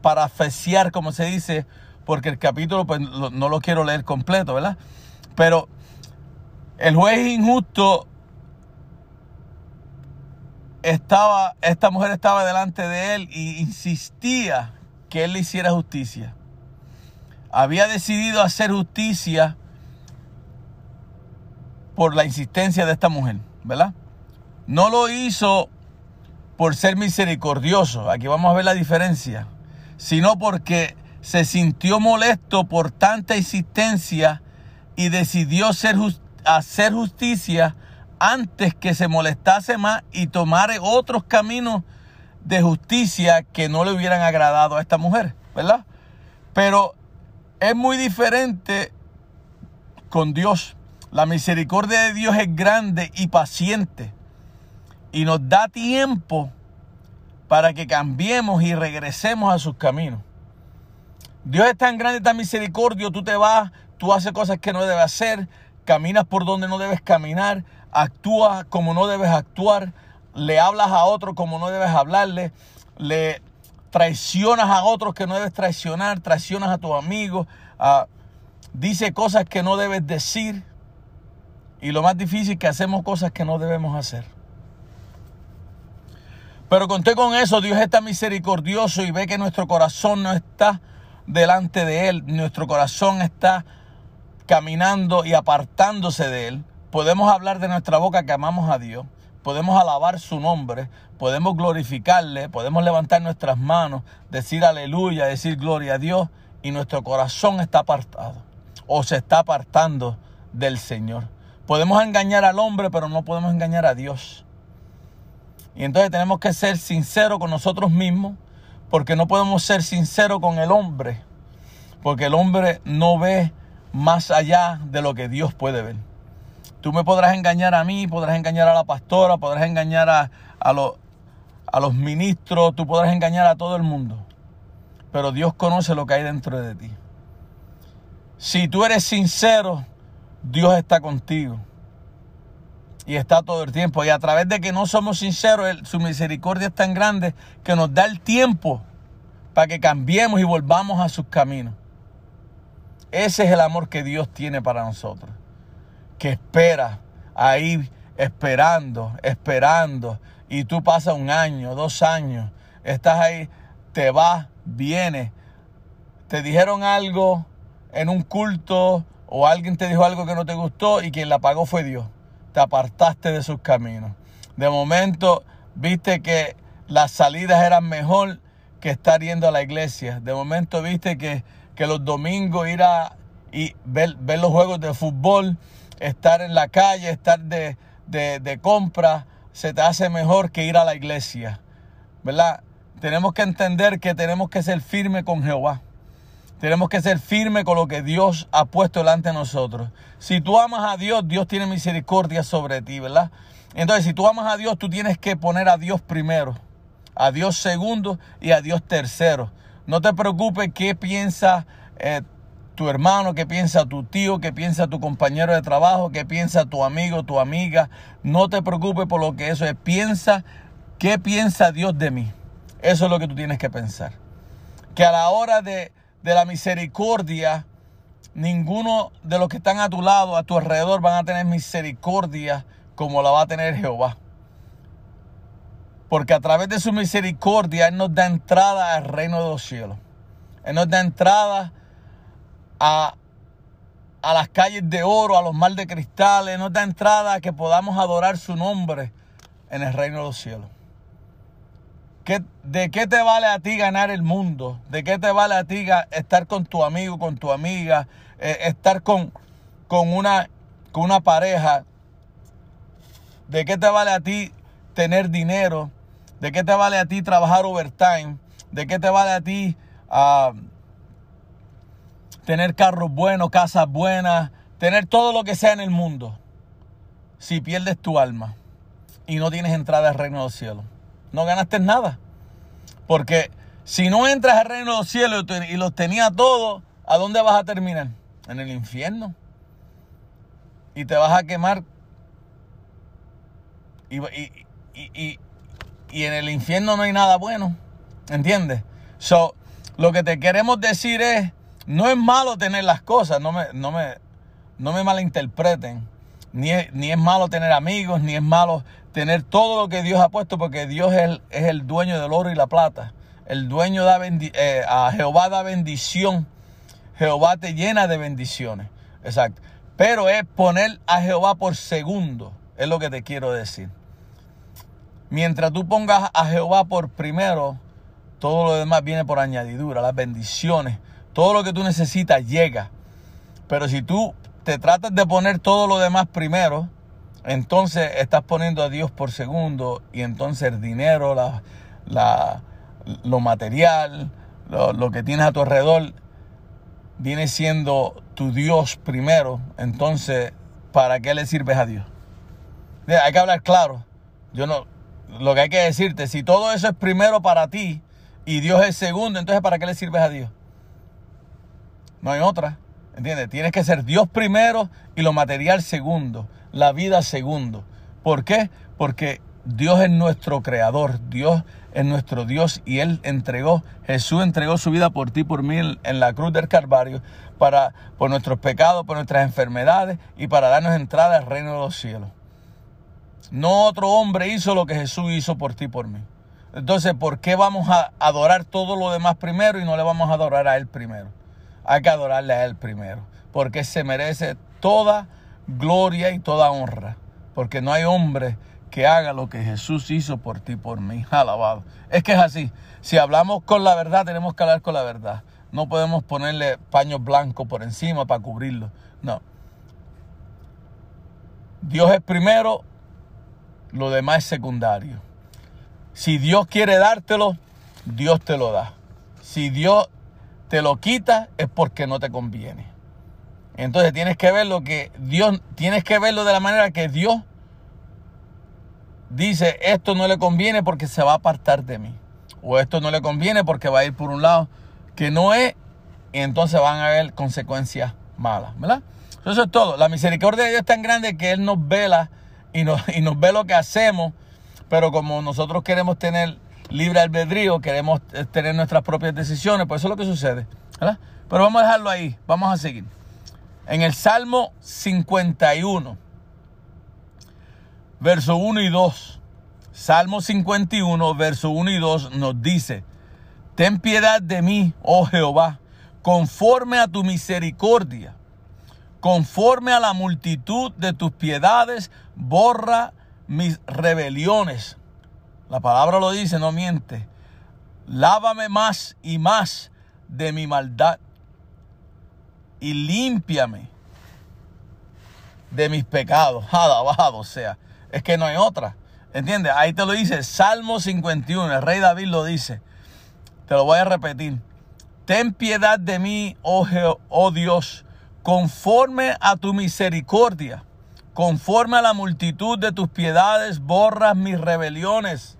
Speaker 6: para, como se dice, porque el capítulo pues, no lo quiero leer completo, ¿verdad? Pero el juez injusto estaba, esta mujer estaba delante de él y insistía que él le hiciera justicia. Había decidido hacer justicia por la insistencia de esta mujer, ¿verdad? No lo hizo por ser misericordioso, aquí vamos a ver la diferencia, sino porque se sintió molesto por tanta insistencia y decidió hacer justicia antes que se molestase más y tomare otros caminos de justicia que no le hubieran agradado a esta mujer, ¿verdad? Pero es muy diferente con Dios. La misericordia de Dios es grande y paciente y nos da tiempo para que cambiemos y regresemos a sus caminos. Dios es tan grande, tan misericordio, tú te vas, tú haces cosas que no debes hacer, caminas por donde no debes caminar, actúas como no debes actuar, le hablas a otros como no debes hablarle, le traicionas a otros que no debes traicionar, traicionas a tus amigos, dice cosas que no debes decir. Y lo más difícil es que hacemos cosas que no debemos hacer. Pero conté con eso, Dios está misericordioso y ve que nuestro corazón no está delante de Él, nuestro corazón está caminando y apartándose de Él, podemos hablar de nuestra boca que amamos a Dios, podemos alabar su nombre, podemos glorificarle, podemos levantar nuestras manos, decir aleluya, decir gloria a Dios y nuestro corazón está apartado o se está apartando del Señor. Podemos engañar al hombre, pero no podemos engañar a Dios. Y entonces tenemos que ser sinceros con nosotros mismos, porque no podemos ser sinceros con el hombre. Porque el hombre no ve más allá de lo que Dios puede ver. Tú me podrás engañar a mí, podrás engañar a la pastora, podrás engañar a, a, los- a los ministros, tú podrás engañar a todo el mundo. Pero Dios conoce lo que hay dentro de ti. Si tú eres sincero, Dios está contigo. Y está todo el tiempo. Y a través de que no somos sinceros, su misericordia es tan grande que nos da el tiempo para que cambiemos y volvamos a sus caminos. Ese es el amor que Dios tiene para nosotros. Que espera ahí, esperando, esperando. Y tú pasas un año, dos años. Estás ahí, te vas, vienes. Te dijeron algo en un culto o alguien te dijo algo que no te gustó y quien la pagó fue Dios. Te apartaste de sus caminos. De momento viste que las salidas eran mejor que estar yendo a la iglesia. De momento viste que, que los domingos ir a y ver, ver los juegos de fútbol, estar en la calle, estar de, de, de compra, se te hace mejor que ir a la iglesia. ¿Verdad? Tenemos que entender que tenemos que ser firmes con Jehová. Tenemos que ser firmes con lo que Dios ha puesto delante de nosotros. Si tú amas a Dios, Dios tiene misericordia sobre ti, ¿verdad? Entonces, si tú amas a Dios, tú tienes que poner a Dios primero, a Dios segundo y a Dios tercero. No te preocupes qué piensa eh, tu hermano, qué piensa tu tío, qué piensa tu compañero de trabajo, qué piensa tu amigo, tu amiga. No te preocupes por lo que eso es. Piensa qué piensa Dios de mí. Eso es lo que tú tienes que pensar. Que a la hora de, de la misericordia, ninguno de los que están a tu lado, a tu alrededor, van a tener misericordia como la va a tener Jehová. Porque a través de su misericordia Él nos da entrada al reino de los cielos. Él nos da entrada a, a las calles de oro, a los mar de cristal. Él nos da entrada a que podamos adorar su nombre en el reino de los cielos. ¿Qué- ¿De qué te vale a ti ganar el mundo? ¿De qué te vale a ti estar con tu amigo, con tu amiga, eh, estar con, con, una, con una pareja? ¿De qué te vale a ti tener dinero? ¿De qué te vale a ti trabajar overtime? ¿De qué te vale a ti ah, tener carros buenos, casas buenas, tener todo lo que sea en el mundo? Si pierdes tu alma y no tienes entrada al reino de los cielos, no ganaste nada. Porque si no entras al reino de los cielos y los tenías todos, ¿a dónde vas a terminar? En el infierno. Y te vas a quemar y- y- y- y en el infierno no hay nada bueno. ¿Entiendes? So, lo que te queremos decir es, no es malo tener las cosas, no me, no me, no me malinterpreten. Ni es, ni es malo tener amigos, ni es malo tener todo lo que Dios ha puesto, porque Dios es el, es el dueño del oro y la plata. El dueño da eh, a Jehová da bendición. Jehová te llena de bendiciones. Exacto. Pero es poner a Jehová por segundo. Es lo que te quiero decir. Mientras tú pongas a Jehová por primero, todo lo demás viene por añadidura, las bendiciones. Todo lo que tú necesitas llega. Pero si tú te tratas de poner todo lo demás primero, entonces estás poniendo a Dios por segundo y entonces el dinero, la, la- lo material, lo, lo que tienes a tu alrededor, viene siendo tu Dios primero. Entonces, ¿para qué le sirves a Dios? Hay que hablar claro. Yo no, lo que hay que decirte, si todo eso es primero para ti y Dios es segundo, entonces ¿para qué le sirves a Dios? No hay otra. ¿Entiendes? Tienes que ser Dios primero y lo material segundo, la vida segundo. ¿Por qué? Porque Dios es nuestro creador, Dios es nuestro Dios y Él entregó, Jesús entregó su vida por ti, por mí en, en la cruz del Calvario, para, por nuestros pecados, por nuestras enfermedades y para darnos entrada al reino de los cielos. No otro hombre hizo lo que Jesús hizo por ti por mí. Entonces, ¿por qué vamos a adorar todo lo demás primero y no le vamos a adorar a Él primero? Hay que adorarle a Él primero, porque se merece toda gloria y toda honra, porque no hay hombre que haga lo que Jesús hizo por ti por mí. Alabado. Es que es así. Si hablamos con la verdad, tenemos que hablar con la verdad. No podemos ponerle paños blancos por encima para cubrirlo. No. Dios es primero, lo demás es secundario. Si Dios quiere dártelo, Dios te lo da. Si Dios te lo quita es porque no te conviene. Entonces tienes que ver lo que Dios, tienes que verlo de la manera que Dios dice, esto no le conviene porque se va a apartar de mí. O esto no le conviene porque va a ir por un lado que no es, y entonces van a haber consecuencias malas, ¿verdad? Eso es todo. La misericordia de Dios es tan grande que Él nos vela y nos, y nos ve lo que hacemos, pero como nosotros queremos tener libre albedrío, queremos eh, tener nuestras propias decisiones, pues eso es lo que sucede. Pero vamos a dejarlo ahí, vamos a seguir. En el Salmo 51, verso 1 y 2, Salmo 51, verso 1 y 2 nos dice, Ten piedad de mí, oh Jehová, conforme a tu misericordia, conforme a la multitud de tus piedades, borra mis rebeliones. La palabra lo dice, no miente. Lávame más y más de mi maldad y límpiame de mis pecados. Alabado sea. Es que no hay otra. ¿Entiendes? Ahí te lo dice. Salmo 51. El rey David lo dice. Te lo voy a repetir. Ten piedad de mí, oh, oh Dios, conforme a tu misericordia, conforme a la multitud de tus piedades, borras mis rebeliones,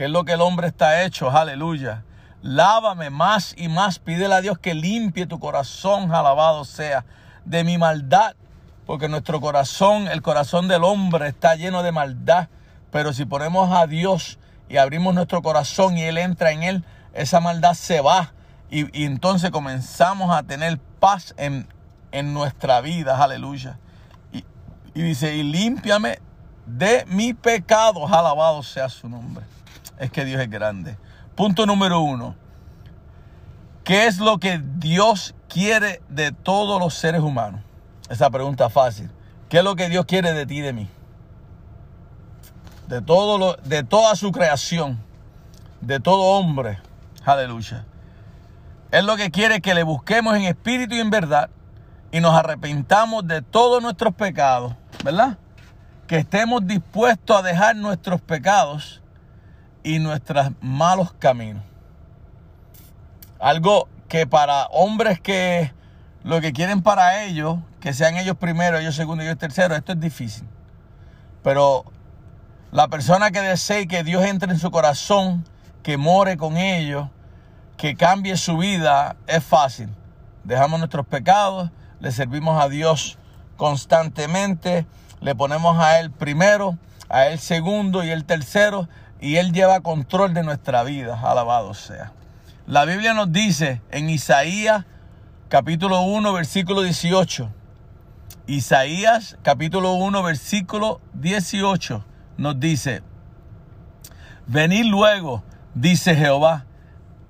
Speaker 6: que es lo que el hombre está hecho. Aleluya. Lávame más y más. Pídele a Dios que limpie tu corazón, alabado sea, de mi maldad. Porque nuestro corazón, el corazón del hombre está lleno de maldad. Pero si ponemos a Dios y abrimos nuestro corazón y Él entra en Él, esa maldad se va. Y, entonces comenzamos a tener paz en, en nuestra vida. Aleluya. Y, y dice, y límpiame de mi pecado. Alabado sea su nombre. Es que Dios es grande. Punto número uno. ¿Qué es lo que Dios quiere de todos los seres humanos? Esa pregunta fácil. ¿Qué es lo que Dios quiere de ti y de mí? De, todo lo, de toda su creación. De todo hombre. Aleluya. Es lo que quiere que le busquemos en espíritu y en verdad. Y nos arrepentamos de todos nuestros pecados. ¿Verdad? Que estemos dispuestos a dejar nuestros pecados y nuestros malos caminos. Algo que para hombres que lo que quieren para ellos, que sean ellos primero, ellos segundo ellos tercero, esto es difícil. Pero la persona que desee que Dios entre en su corazón, que more con ellos, que cambie su vida, es fácil. Dejamos nuestros pecados, le servimos a Dios constantemente, le ponemos a Él primero, a Él segundo y el tercero, y Él lleva control de nuestra vida. Alabado sea. La Biblia nos dice en Isaías capítulo 1 versículo 18. Isaías capítulo 1 versículo 18 nos dice, venid luego, dice Jehová,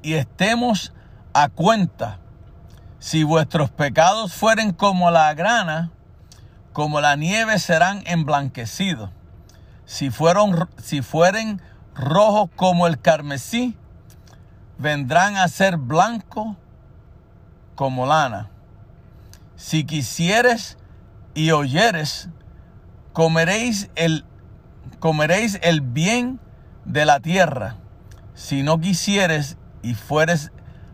Speaker 6: y estemos a cuenta. Si vuestros pecados fueren como la grana, como la nieve serán emblanquecidos. Si, fueron, si fueren rojos como el carmesí, vendrán a ser blancos como lana. Si quisieres y oyeres, comeréis el, comeréis el bien de la tierra. Si no quisieres y fueres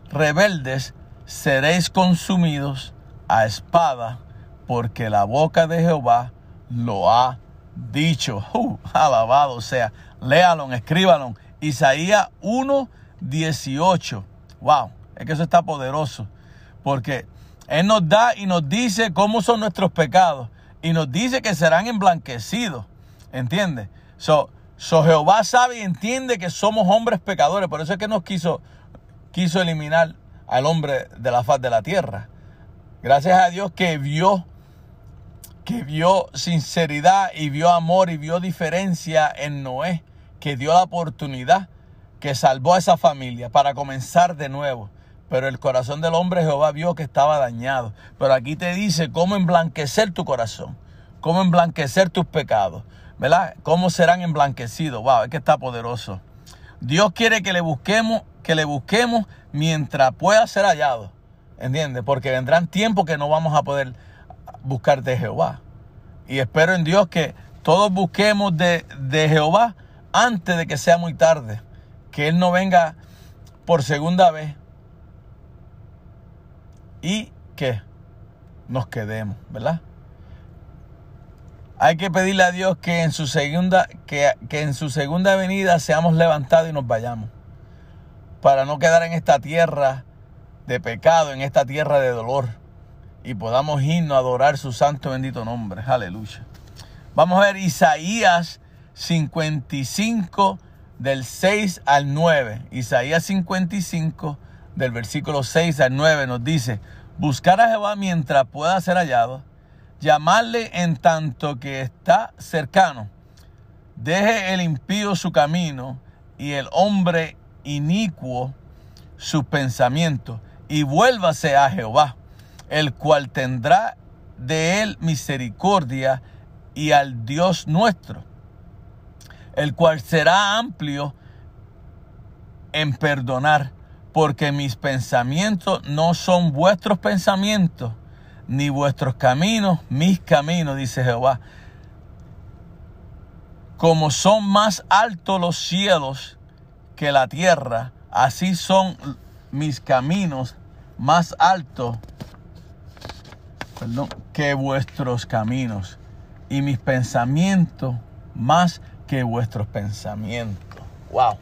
Speaker 6: rebeldes, seréis consumidos a espada, porque la boca de Jehová lo ha dicho. Uh, alabado sea. Léalo, escríbalo. Isaías 1, 18. Wow, es que eso está poderoso. Porque Él nos da y nos dice cómo son nuestros pecados. Y nos dice que serán emblanquecidos. ¿Entiendes? So, so, Jehová sabe y entiende que somos hombres pecadores. Por eso es que nos quiso, quiso eliminar al hombre de la faz de la tierra. Gracias a Dios que vio que vio sinceridad y vio amor y vio diferencia en Noé, que dio la oportunidad, que salvó a esa familia para comenzar de nuevo. Pero el corazón del hombre Jehová vio que estaba dañado. Pero aquí te dice cómo emblanquecer tu corazón, cómo emblanquecer tus pecados, ¿verdad? Cómo serán emblanquecidos. Wow, es que está poderoso. Dios quiere que le busquemos, que le busquemos mientras pueda ser hallado. ¿Entiendes? Porque vendrán tiempos que no vamos a poder buscar de Jehová. Y espero en Dios que todos busquemos de, de Jehová antes de que sea muy tarde. Que Él no venga por segunda vez. y que nos quedemos, ¿verdad? Hay que pedirle a Dios que en su segunda, que, que en su segunda venida seamos levantados y nos vayamos. Para no quedar en esta tierra de pecado, en esta tierra de dolor. Y podamos irnos a adorar su santo bendito nombre. Aleluya. Vamos a ver Isaías 55 del 6 al 9. Isaías 55 del versículo 6 al 9 nos dice, buscar a Jehová mientras pueda ser hallado llamarle en tanto que está cercano. Deje el impío su camino y el hombre inicuo sus pensamientos y vuélvase a Jehová, el cual tendrá de él misericordia y al Dios nuestro, el cual será amplio en perdonar, porque mis pensamientos no son vuestros pensamientos ni vuestros caminos mis caminos, dice Jehová. Como son más altos los cielos que la tierra, así son mis caminos más altos que vuestros caminos y mis pensamientos más que vuestros pensamientos. Wow.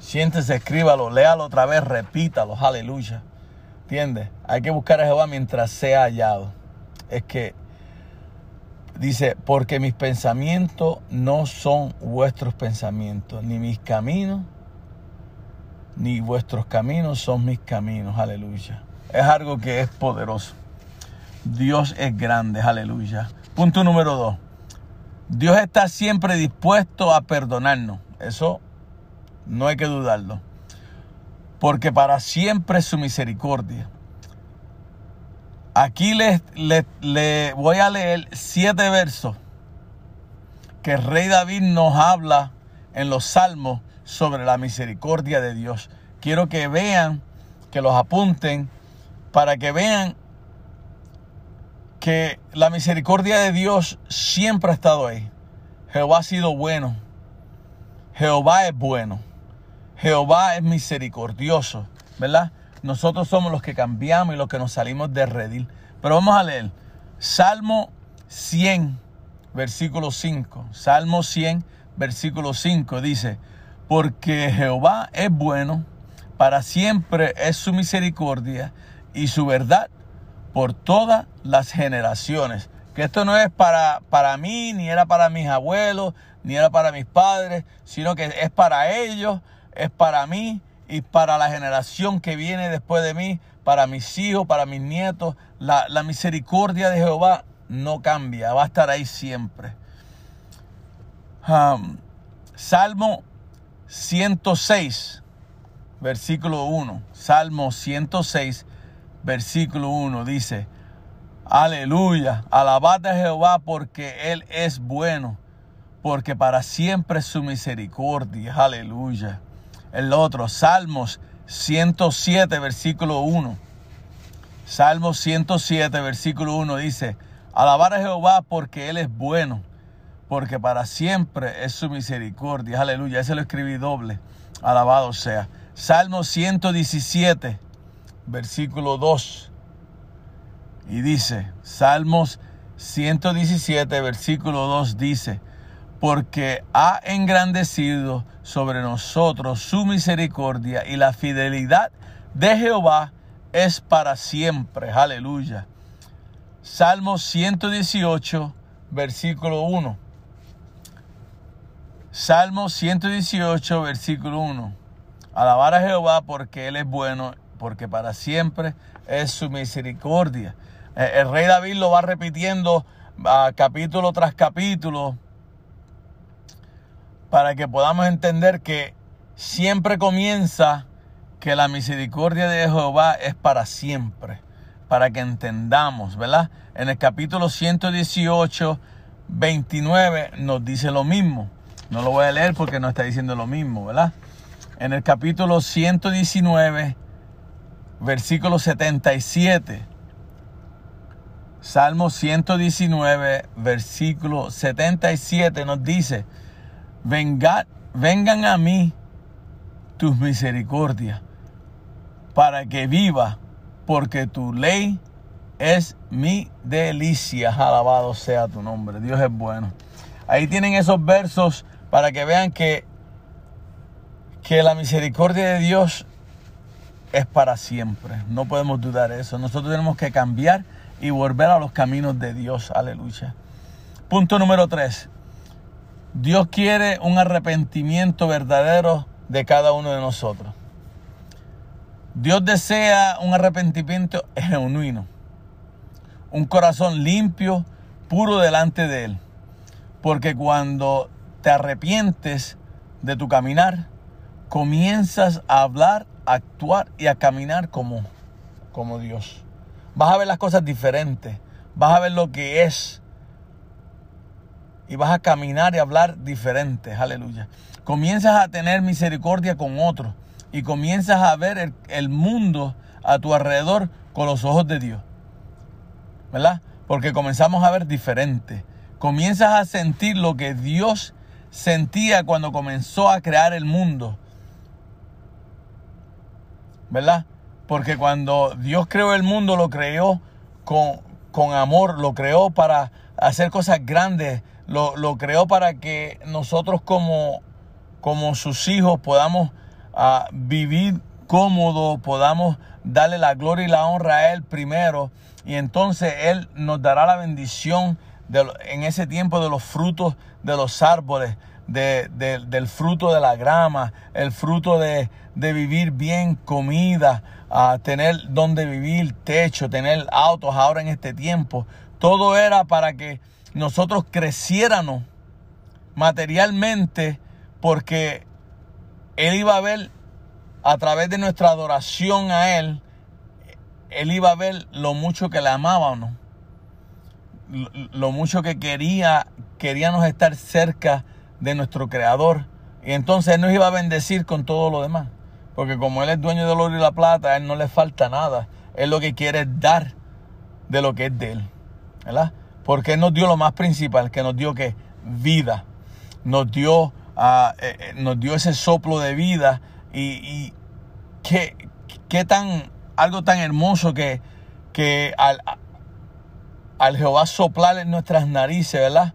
Speaker 6: Siéntese, escríbalo, léalo otra vez, repítalo, aleluya. ¿Entiendes? Hay que buscar a Jehová mientras sea hallado. Es que dice, porque mis pensamientos no son vuestros pensamientos, ni mis caminos, ni vuestros caminos son mis caminos. Aleluya. Es algo que es poderoso. Dios es grande. Aleluya. Punto número dos. Dios está siempre dispuesto a perdonarnos. Eso no hay que dudarlo porque para siempre es su misericordia. Aquí le le voy a leer siete versos que el rey David nos habla en los salmos sobre la misericordia de Dios. Quiero que vean, que los apunten, para que vean que la misericordia de Dios siempre ha estado ahí. Jehová ha sido bueno. Jehová es bueno. Jehová es misericordioso, ¿verdad? Nosotros somos los que cambiamos y los que nos salimos de redil. Pero vamos a leer Salmo 100, versículo 5. Salmo 100, versículo 5 dice, porque Jehová es bueno, para siempre es su misericordia y su verdad por todas las generaciones. Que esto no es para, para mí, ni era para mis abuelos, ni era para mis padres, sino que es para ellos es para mí y para la generación que viene después de mí, para mis hijos, para mis nietos. La, misericordia de Jehová no cambia, va a estar ahí siempre. Salmo 106, versículo 1. Salmo 106, versículo 1 dice, aleluya, alabad a Jehová porque Él es bueno, porque para siempre es su misericordia, aleluya el otro. Salmos 107, versículo 1. Salmos 107, versículo 1 dice, alabar a Jehová porque Él es bueno, porque para siempre es su misericordia. Aleluya, ese lo escribí doble. Alabado sea. Salmo 117, versículo 2. Y dice, Salmos 117, versículo 2 dice, porque ha engrandecido sobre nosotros su misericordia y la fidelidad de Jehová es para siempre. Aleluya. Salmo 118, versículo 1. Salmo 118, versículo 1. Alabar a Jehová porque Él es bueno, porque para siempre es su misericordia. Eh, el rey David lo va repitiendo a capítulo tras capítulo para que podamos entender que siempre comienza que la misericordia de Jehová es para siempre, para que entendamos, ¿verdad? En el capítulo 118, 29 nos dice lo mismo. No lo voy a leer porque no está diciendo lo mismo, ¿verdad? En el capítulo 119, versículo 77. Salmo 119, versículo 77 nos dice, vengan a mí tus misericordias, para que viva porque tu ley es mi delicia. Alabado sea tu nombre. Dios es bueno. Ahí tienen esos versos para que vean que, que la misericordia de Dios es para siempre. No podemos dudar eso. Nosotros tenemos que cambiar y volver a los caminos de Dios. Aleluya. Punto número tres. Dios quiere un arrepentimiento verdadero de cada uno de nosotros. Dios desea un arrepentimiento genuino, un corazón limpio, puro delante de Él. Porque cuando te arrepientes de tu caminar, comienzas a hablar, a actuar y a caminar como, como Dios. Vas a ver las cosas diferentes, vas a ver lo que es y vas a caminar y hablar diferente. Aleluya. Comienzas a tener misericordia con otros y comienzas a ver el, el, mundo a tu alrededor con los ojos de Dios. ¿Verdad? Porque comenzamos a ver diferente. Comienzas a sentir lo que Dios sentía cuando comenzó a crear el mundo. ¿Verdad? Porque cuando Dios creó el mundo, lo creó con, con amor, lo creó para hacer cosas grandes, lo, lo creó para que nosotros como, como sus hijos podamos uh, vivir cómodo, podamos darle la gloria y la honra a Él primero. Y entonces Él nos dará la bendición de, en ese tiempo de los frutos de los árboles, de, de, del fruto de la grama, el fruto de, vivir bien, comida, uh, tener donde vivir, techo, tener autos ahora en este tiempo. Todo era para que nosotros creciéramos materialmente porque Él iba a ver a través de nuestra adoración a Él, Él iba a ver lo mucho que le amábamos, lo mucho que quería, queríamos estar cerca de nuestro Creador. Y entonces Él nos iba a bendecir con todo lo demás. Porque como Él es dueño del oro y la plata, a Él no le falta nada. Él lo que quiere es dar de lo que es de Él. ¿Verdad? Porque Él nos dio lo más principal, que nos dio que vida. Nos dio, uh, nos dio ese soplo de vida. Y, y qué, qué, tan, algo tan hermoso que, que al, al Jehová soplar en nuestras narices, ¿verdad?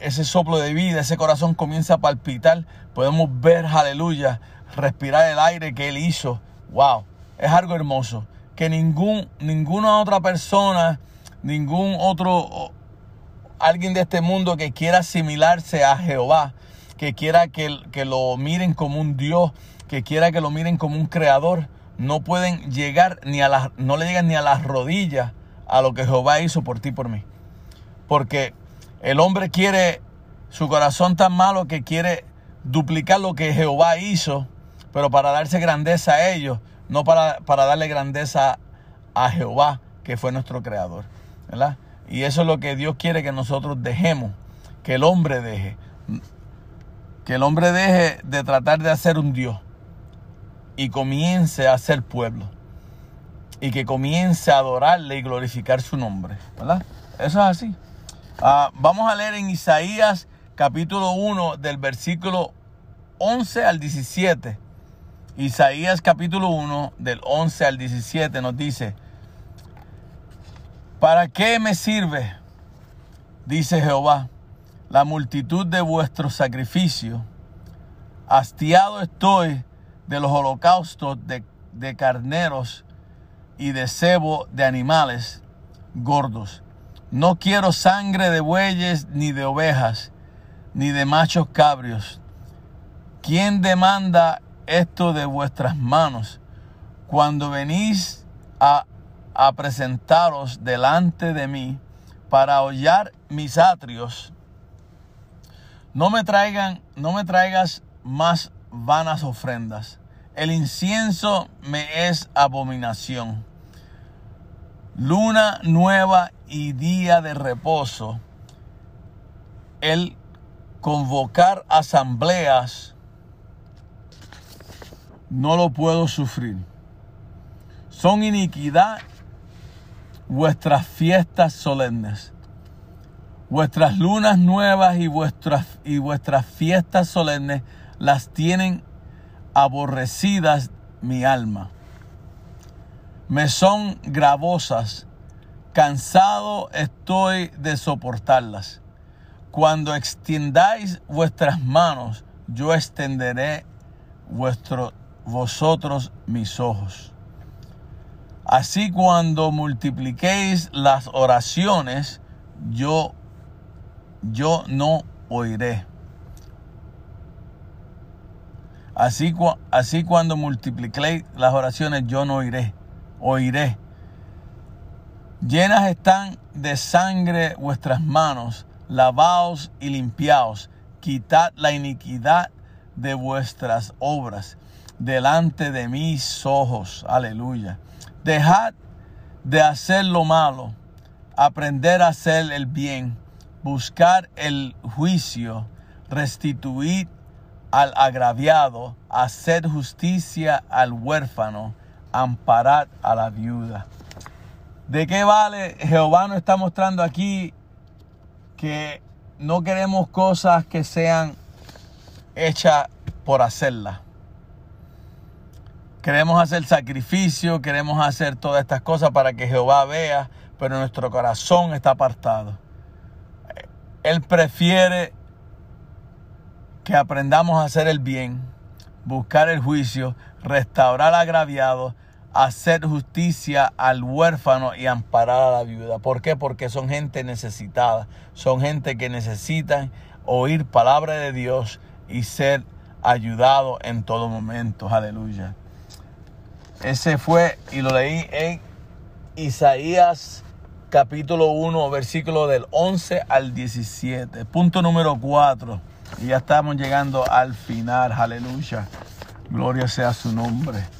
Speaker 6: Ese soplo de vida, ese corazón comienza a palpitar. Podemos ver, aleluya, respirar el aire que Él hizo. Wow, es algo hermoso. Que ningún, ninguna otra persona ningún otro, alguien de este mundo que quiera asimilarse a Jehová, que quiera que, que lo miren como un Dios, que quiera que lo miren como un creador, no pueden llegar ni a las, no le llegan ni a las rodillas a lo que Jehová hizo por ti y por mí. Porque el hombre quiere, su corazón tan malo que quiere duplicar lo que Jehová hizo, pero para darse grandeza a ellos, no para, para darle grandeza a Jehová, que fue nuestro creador. ¿verdad? Y eso es lo que Dios quiere que nosotros dejemos, que el hombre deje. Que el hombre deje de tratar de hacer un Dios y comience a ser pueblo. Y que comience a adorarle y glorificar su nombre. ¿Verdad? Eso es así. Uh, vamos a leer en Isaías capítulo 1 del versículo 11 al 17. Isaías capítulo 1 del 11 al 17 nos dice, ¿Para qué me sirve, dice Jehová, la multitud de vuestros sacrificios? Hastiado estoy de los holocaustos de, de carneros y de cebo de animales gordos. No quiero sangre de bueyes ni de ovejas, ni de machos cabrios. ¿Quién demanda esto de vuestras manos cuando venís a a presentaros delante de mí para hollar mis atrios. No me traigan, no me traigas más vanas ofrendas. El incienso me es abominación. Luna nueva y día de reposo. El convocar asambleas no lo puedo sufrir. Son iniquidad vuestras fiestas solemnes. Vuestras lunas nuevas y vuestras, y vuestras fiestas solemnes las tienen aborrecidas mi alma. Me son gravosas, cansado estoy de soportarlas. Cuando extiendáis vuestras manos, yo extenderé vuestro, vosotros mis ojos. Así cuando multipliquéis las oraciones, yo, yo no oiré. Así, así cuando multipliquéis las oraciones, yo no oiré. Oiré. Llenas están de sangre vuestras manos, lavaos y limpiaos, quitad la iniquidad de vuestras obras delante de mis ojos. Aleluya. Dejad de hacer lo malo, aprender a hacer el bien, buscar el juicio, restituir al agraviado, hacer justicia al huérfano, amparar a la viuda. ¿De qué vale? Jehová nos está mostrando aquí que no queremos cosas que sean hechas por hacerlas. Queremos hacer sacrificio, queremos hacer todas estas cosas para que Jehová vea, pero nuestro corazón está apartado. Él prefiere que aprendamos a hacer el bien, buscar el juicio, restaurar al agraviado, hacer justicia al huérfano y amparar a la viuda. ¿Por qué? Porque son gente necesitada, son gente que necesitan oír palabra de Dios y ser ayudado en todo momento. Aleluya. Ese fue, y lo leí en Isaías capítulo 1, versículo del 11 al 17. Punto número 4. Y ya estamos llegando al final. Aleluya. Gloria sea su nombre.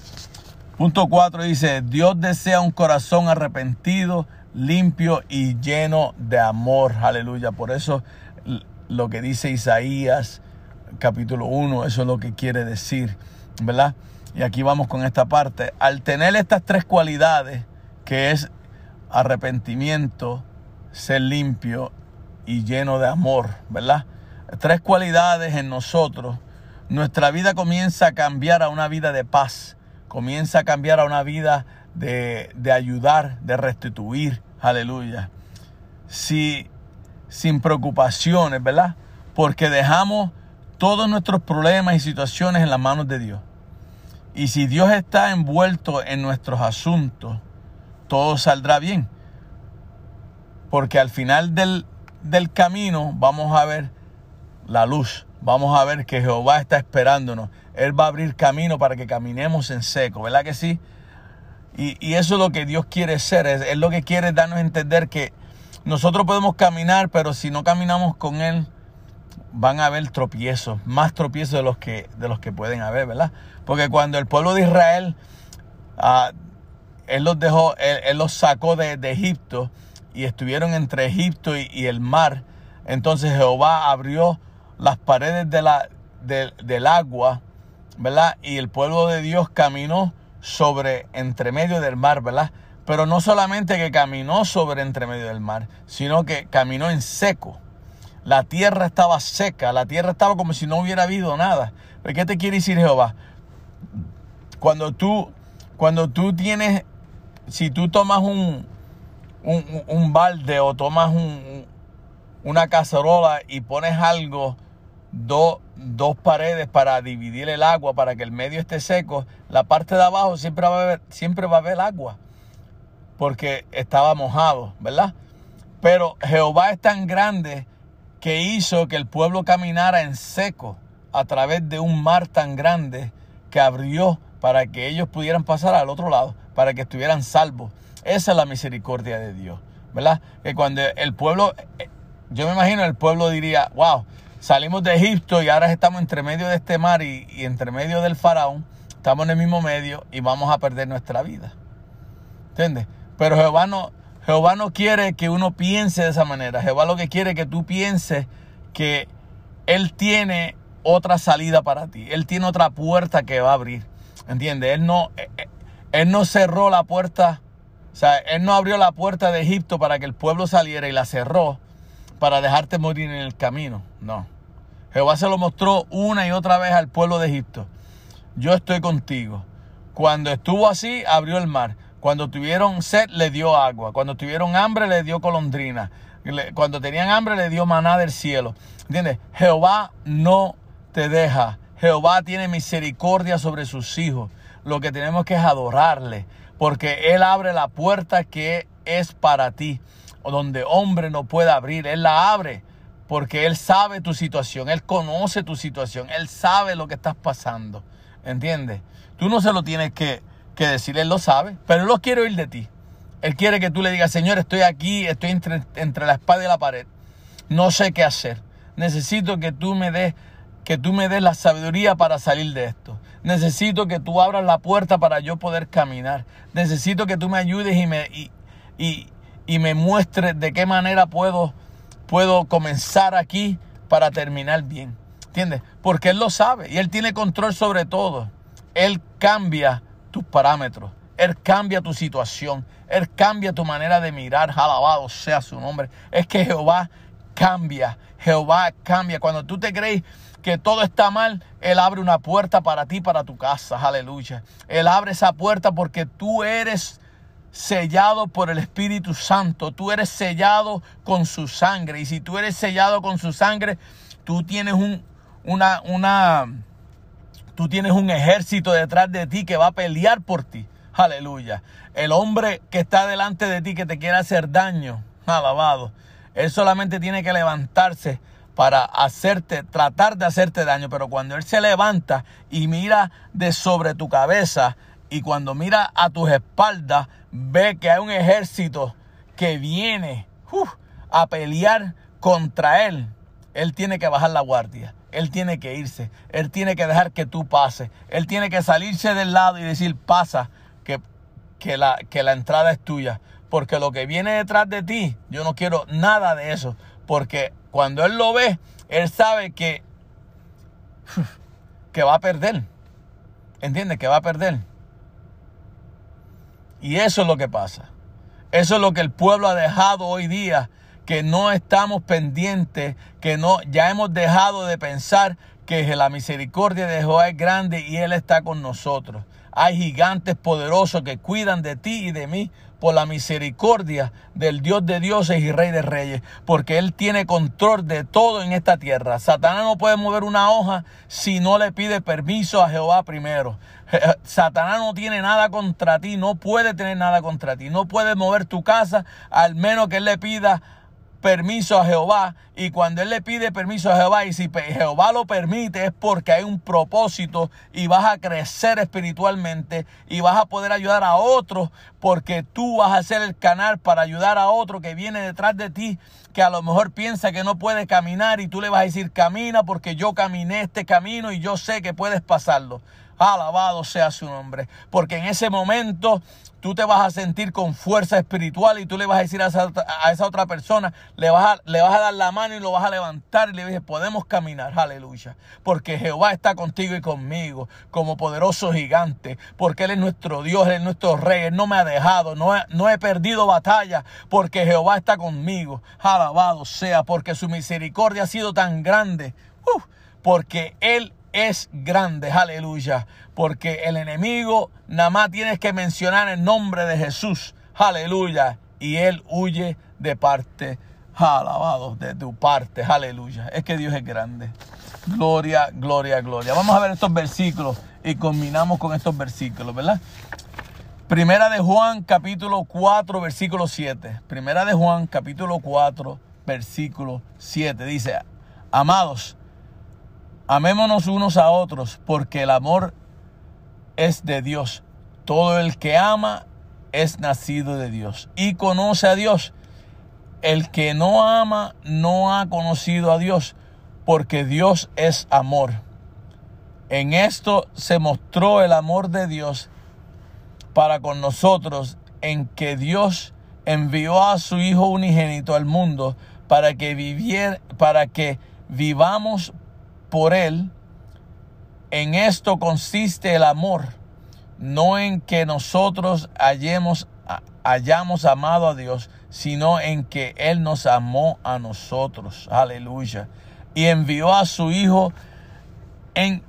Speaker 6: Punto 4 dice, Dios desea un corazón arrepentido, limpio y lleno de amor. Aleluya. Por eso lo que dice Isaías capítulo 1, eso es lo que quiere decir, ¿verdad? Y aquí vamos con esta parte. Al tener estas tres cualidades, que es arrepentimiento, ser limpio y lleno de amor, ¿verdad? Tres cualidades en nosotros, nuestra vida comienza a cambiar a una vida de paz, comienza a cambiar a una vida de, de ayudar, de restituir, aleluya. Si, sin preocupaciones, ¿verdad? Porque dejamos todos nuestros problemas y situaciones en las manos de Dios. Y si Dios está envuelto en nuestros asuntos, todo saldrá bien. Porque al final del, del camino vamos a ver la luz. Vamos a ver que Jehová está esperándonos. Él va a abrir camino para que caminemos en seco. ¿Verdad que sí? Y, y eso es lo que Dios quiere ser. Es, es lo que quiere darnos a entender que nosotros podemos caminar, pero si no caminamos con Él, van a haber tropiezos, más tropiezos de los que, de los que pueden haber, ¿verdad? Porque cuando el pueblo de Israel, ah, él los dejó, él, los sacó de, Egipto y estuvieron entre Egipto y, el mar, entonces Jehová abrió las paredes de la, del agua, ¿verdad? Y el pueblo de Dios caminó sobre, entre medio del mar, ¿verdad? Pero no solamente que caminó sobre entre medio del mar, sino que caminó en seco. La tierra estaba seca, la tierra estaba como si no hubiera habido nada. ¿Qué te quiere decir Jehová? Cuando tú, cuando tú tienes, si tú tomas un, un, balde o tomas un, una cacerola y pones algo, dos paredes para dividir el agua, para que el medio esté seco, la parte de abajo siempre va a haber, siempre va a haber agua, porque estaba mojado, ¿verdad? Pero Jehová es tan grande que hizo que el pueblo caminara en seco a través de un mar tan grande que abrió para que ellos pudieran pasar al otro lado, para que estuvieran salvos. Esa es la misericordia de Dios, ¿verdad? Que cuando el pueblo, yo me imagino el pueblo diría, wow, salimos de Egipto y ahora estamos entre medio de este mar y, entre medio del faraón, estamos en el mismo medio y vamos a perder nuestra vida. ¿Entiendes? Pero Jehová no, Jehová no quiere que uno piense de esa manera. Jehová lo que quiere es que tú pienses que Él tiene otra salida para ti. Él tiene otra puerta que va a abrir. ¿Entiendes? Él no, eh, eh, él no cerró la puerta. O sea, Él no abrió la puerta de Egipto para que el pueblo saliera y la cerró para dejarte morir en el camino. No. Jehová se lo mostró una y otra vez al pueblo de Egipto. Yo estoy contigo. Cuando estuvo así, abrió el mar. Cuando tuvieron sed, le dio agua. Cuando tuvieron hambre, le dio colondrina. Cuando tenían hambre, le dio maná del cielo. ¿Entiendes? Jehová no te deja. Jehová tiene misericordia sobre sus hijos. Lo que tenemos que es adorarle. Porque Él abre la puerta que es para ti. Donde hombre no puede abrir. Él la abre. Porque Él sabe tu situación. Él conoce tu situación. Él sabe lo que estás pasando. ¿Entiendes? Tú no se lo tienes que, que decir. Él lo sabe. Pero Él lo quiere oír de ti. Él quiere que tú le digas, Señor, estoy aquí, estoy entre, entre la espada y la pared. No sé qué hacer. Necesito que tú me des que tú me des la sabiduría para salir de esto. Necesito que tú abras la puerta para yo poder caminar. Necesito que tú me ayudes y me y, y me muestres de qué manera puedo puedo comenzar aquí para terminar bien. ¿Entiendes? Porque él lo sabe y él tiene control sobre todo. Él cambia tus parámetros. Él cambia tu situación. Él cambia tu manera de mirar. Alabado sea su nombre. Es que Jehová cambia. Jehová cambia. Cuando tú te crees que todo está mal, Él abre una puerta para ti, para tu casa. Aleluya. Él abre esa puerta porque tú eres sellado por el Espíritu Santo. Tú eres sellado con su sangre. Y si tú eres sellado con su sangre, tú tienes un, una, una, tú tienes un ejército detrás de ti que va a pelear por ti. Aleluya. El hombre que está delante de ti que te quiere hacer daño, alabado. Él solamente tiene que levantarse para hacerte, tratar de hacerte daño. Pero cuando Él se levanta y mira de sobre tu cabeza y cuando mira a tus espaldas, ve que hay un ejército que viene a pelear contra Él. Él tiene que bajar la guardia. Él tiene que irse. Él tiene que dejar que tú pases. Él tiene que salirse del lado y decir, pasa, que, que, la, que la entrada es tuya. Porque lo que viene detrás de ti, yo no quiero nada de eso. Porque cuando Él lo ve, Él sabe que, que va a perder. ¿Entiendes? Que va a perder. Y eso es lo que pasa. Eso es lo que el pueblo ha dejado hoy día, que no estamos pendientes, que no ya hemos dejado de pensar que la misericordia de Jehová es grande y él está con nosotros. Hay gigantes poderosos que cuidan de ti y de mí por la misericordia del Dios de dioses y Rey de reyes, porque Él tiene control de todo en esta tierra. Satanás no puede mover una hoja si no le pide permiso a Jehová primero. Satanás no tiene nada contra ti, no puede tener nada contra ti, no puede mover tu casa al menos que Él le pida permiso a Jehová y cuando él le pide permiso a Jehová y si Jehová lo permite es porque hay un propósito y vas a crecer espiritualmente y vas a poder ayudar a otros porque tú vas a ser el canal para ayudar a otro que viene detrás de ti que a lo mejor piensa que no puede caminar y tú le vas a decir camina porque yo caminé este camino y yo sé que puedes pasarlo. Alabado sea su nombre. Porque en ese momento tú te vas a sentir con fuerza espiritual y tú le vas a decir a esa, a esa otra persona, le vas, a, le vas a dar la mano y lo vas a levantar y le dices, podemos caminar, aleluya. Porque Jehová está contigo y conmigo como poderoso gigante. Porque Él es nuestro Dios, Él es nuestro Rey, Él no me ha dejado, no he, no he perdido batalla porque Jehová está conmigo. Alabado sea, porque su misericordia ha sido tan grande. Uh, porque Él es grande, aleluya. Porque el enemigo nada más tienes que mencionar el nombre de Jesús, aleluya. Y él huye de parte, alabado, de tu parte, aleluya. Es que Dios es grande. Gloria, gloria, gloria. Vamos a ver estos versículos y combinamos con estos versículos, ¿verdad? Primera de Juan, capítulo 4, versículo 7. Primera de Juan, capítulo 4, versículo 7. Dice, amados, Amémonos unos a otros, porque el amor es de Dios. Todo el que ama es nacido de Dios y conoce a Dios. El que no ama no ha conocido a Dios, porque Dios es amor. En esto se mostró el amor de Dios para con nosotros, en que Dios envió a su Hijo unigénito al mundo para que viviera, para que vivamos por Él. En esto consiste el amor, no en que nosotros hayamos, amado a Dios, sino en que Él nos amó a nosotros. Aleluya. Y envió a su Hijo en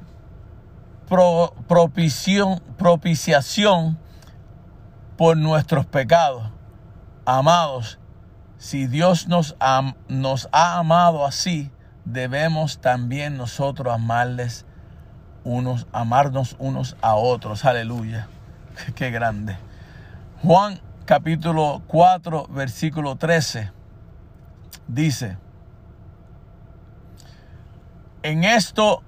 Speaker 6: pro, propiciación, por nuestros pecados. Amados, si Dios nos ha amado así, debemos también nosotros amarles unos, amarnos unos a otros. Aleluya. Qué grande. Juan capítulo 4, versículo 13 dice, en esto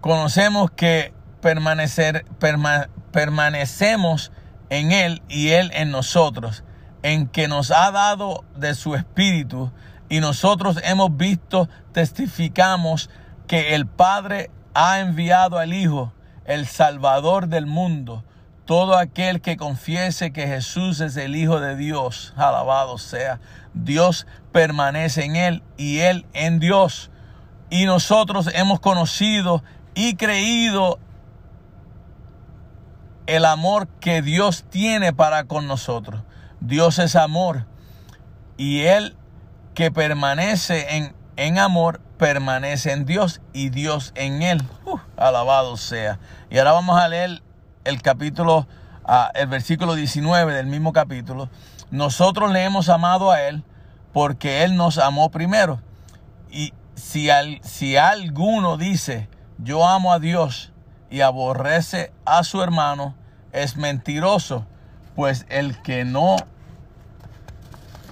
Speaker 6: conocemos que permanecer, perma- permanecemos en Él y Él en nosotros, en que nos ha dado de su Espíritu y nosotros hemos visto, testificamos que el Padre ha enviado al Hijo, el Salvador del mundo. Todo aquel que confiese que Jesús es el Hijo de Dios, alabado sea. Dios permanece en Él y Él en Dios. Y nosotros hemos conocido y creído el amor que Dios tiene para con nosotros. Dios es amor. Y Él que permanece en, en amor, permanece en Dios y Dios en Él. Alabado sea. Y ahora vamos a leer el capítulo, ah, el versículo 19 del mismo capítulo. Nosotros le hemos amado a Él porque Él nos amó primero. Y si, al- si alguno dice, yo amo a Dios y aborrece a su hermano, es mentiroso, pues el que no,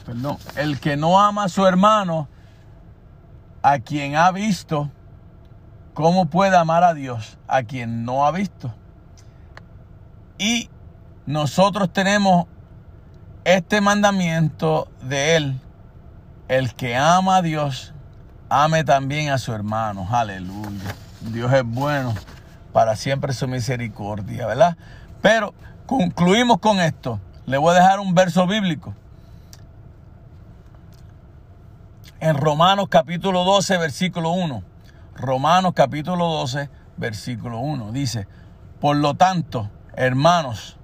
Speaker 6: perdón, el que no ama a su hermano, a quien ha visto, ¿cómo puede amar a Dios a quien no ha visto? Y nosotros tenemos este mandamiento de Él, el que ama a Dios, ame también a su hermano. Aleluya. Dios es bueno, para siempre su misericordia, ¿verdad? Pero concluimos con esto. Le voy a dejar un verso bíblico. En Romanos capítulo 12, versículo 1. Romanos capítulo 12, versículo 1. Dice, por lo tanto, hermanos,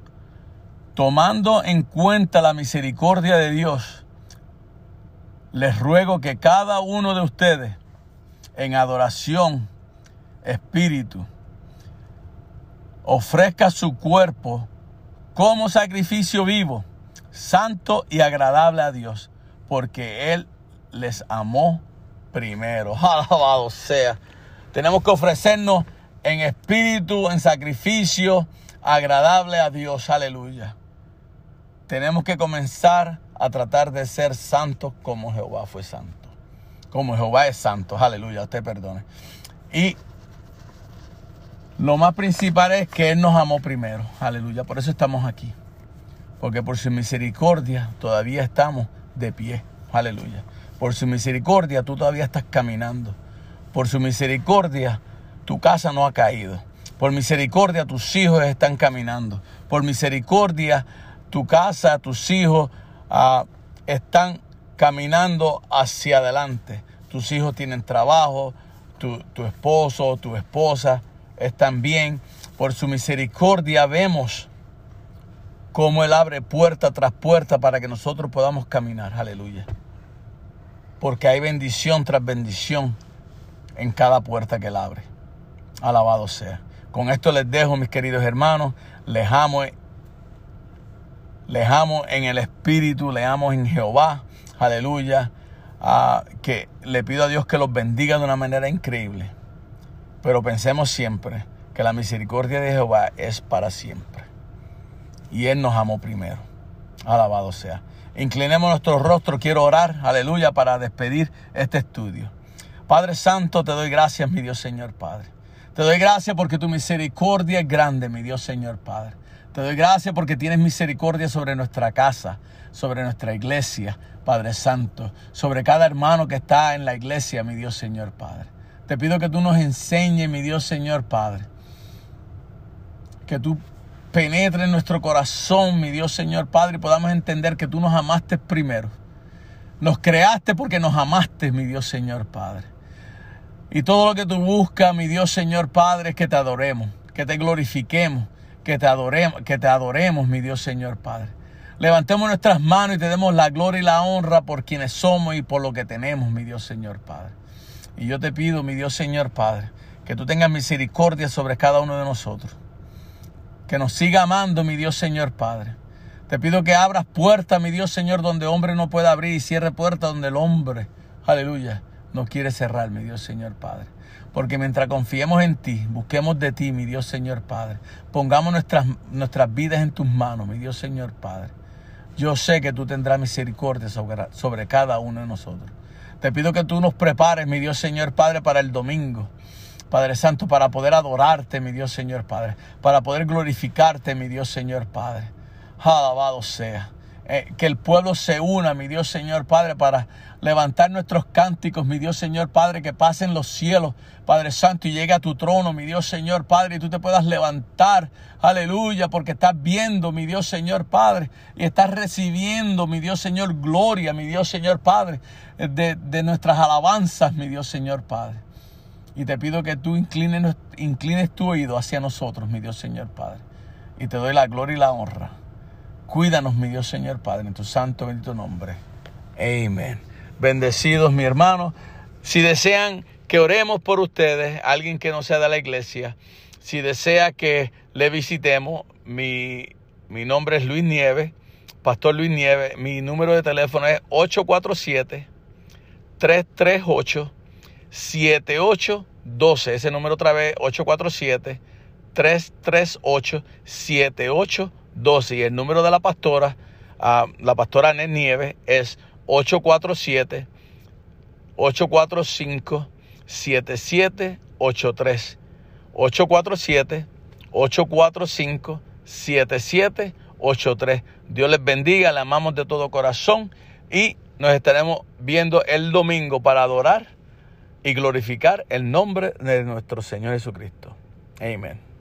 Speaker 6: tomando en cuenta la misericordia de Dios, les ruego que cada uno de ustedes, en adoración, espíritu, ofrezca su cuerpo como sacrificio vivo, santo y agradable a Dios, porque Él les amó primero. Alabado sea. Tenemos que ofrecernos en espíritu, en sacrificio, agradable a Dios. Aleluya. Tenemos que comenzar a tratar de ser santos como Jehová fue santo. Como Jehová es santo. Aleluya. Usted perdone. Y lo más principal es que Él nos amó primero. Aleluya. Por eso estamos aquí. Porque por su misericordia todavía estamos de pie. Aleluya. Por su misericordia tú todavía estás caminando. Por su misericordia tu casa no ha caído. Por misericordia tus hijos están caminando. Por misericordia tu casa, tus hijos ah, están caminando hacia adelante. Tus hijos tienen trabajo, tu, tu esposo, tu esposa están bien. Por su misericordia vemos cómo Él abre puerta tras puerta para que nosotros podamos caminar. Aleluya. Porque hay bendición tras bendición en cada puerta que Él abre. Alabado sea. Con esto les dejo, mis queridos hermanos. Les amo, les amo en el Espíritu, les amo en Jehová. Aleluya. Ah, que le pido a Dios que los bendiga de una manera increíble. Pero pensemos siempre que la misericordia de Jehová es para siempre. Y Él nos amó primero. Alabado sea. Inclinemos nuestro rostro. Quiero orar, aleluya, para despedir este estudio. Padre Santo, te doy gracias, mi Dios Señor Padre. Te doy gracias porque tu misericordia es grande, mi Dios Señor Padre. Te doy gracias porque tienes misericordia sobre nuestra casa, sobre nuestra iglesia, Padre Santo, sobre cada hermano que está en la iglesia, mi Dios Señor Padre. Te pido que tú nos enseñes, mi Dios Señor Padre, que tú penetres en nuestro corazón, mi Dios Señor Padre, y podamos entender que tú nos amaste primero. Nos creaste porque nos amaste, mi Dios Señor Padre. Y todo lo que tú buscas, mi Dios Señor Padre, es que te adoremos, que te glorifiquemos, que te adoremos, que te adoremos, mi Dios Señor Padre. Levantemos nuestras manos y te demos la gloria y la honra por quienes somos y por lo que tenemos, mi Dios Señor Padre. Y yo te pido, mi Dios Señor Padre, que tú tengas misericordia sobre cada uno de nosotros. Que nos siga amando, mi Dios Señor Padre. Te pido que abras puertas, mi Dios Señor, donde hombre no pueda abrir y cierre puertas donde el hombre, aleluya, no quiere cerrar, mi Dios Señor Padre. Porque mientras confiemos en ti, busquemos de ti, mi Dios Señor Padre, pongamos nuestras, nuestras vidas en tus manos, mi Dios Señor Padre. Yo sé que tú tendrás misericordia sobre, sobre cada uno de nosotros. Te pido que tú nos prepares, mi Dios Señor Padre, para el domingo. Padre Santo, para poder adorarte, mi Dios Señor Padre, para poder glorificarte, mi Dios Señor Padre. Alabado sea. Eh, que el pueblo se una, mi Dios Señor Padre, para levantar nuestros cánticos, mi Dios Señor Padre, que pasen los cielos, Padre Santo, y llegue a tu trono, mi Dios Señor Padre, y tú te puedas levantar, aleluya, porque estás viendo, mi Dios Señor Padre, y estás recibiendo, mi Dios Señor, gloria, mi Dios Señor Padre, de, de nuestras alabanzas, mi Dios Señor Padre. Y te pido que tú inclines, tu oído hacia nosotros, mi Dios Señor Padre, y te doy la gloria y la honra. Cuídanos, mi Dios Señor Padre, en tu santo bendito nombre. Amén. Bendecidos, mi hermano. Si desean que oremos por ustedes, alguien que no sea de la iglesia, si desea que le visitemos, mi, mi nombre es Luis Nieves, Pastor Luis Nieves. Mi número de teléfono es 847-338-7812. Ese número otra vez, 847-338-7812. 12 y el número de la pastora, uh, la pastora Anel Nieves, es 847 845 7783 847 845 7783 Dios les bendiga, le amamos de todo corazón y nos estaremos viendo el domingo para adorar y glorificar el nombre de nuestro Señor Jesucristo. Amén.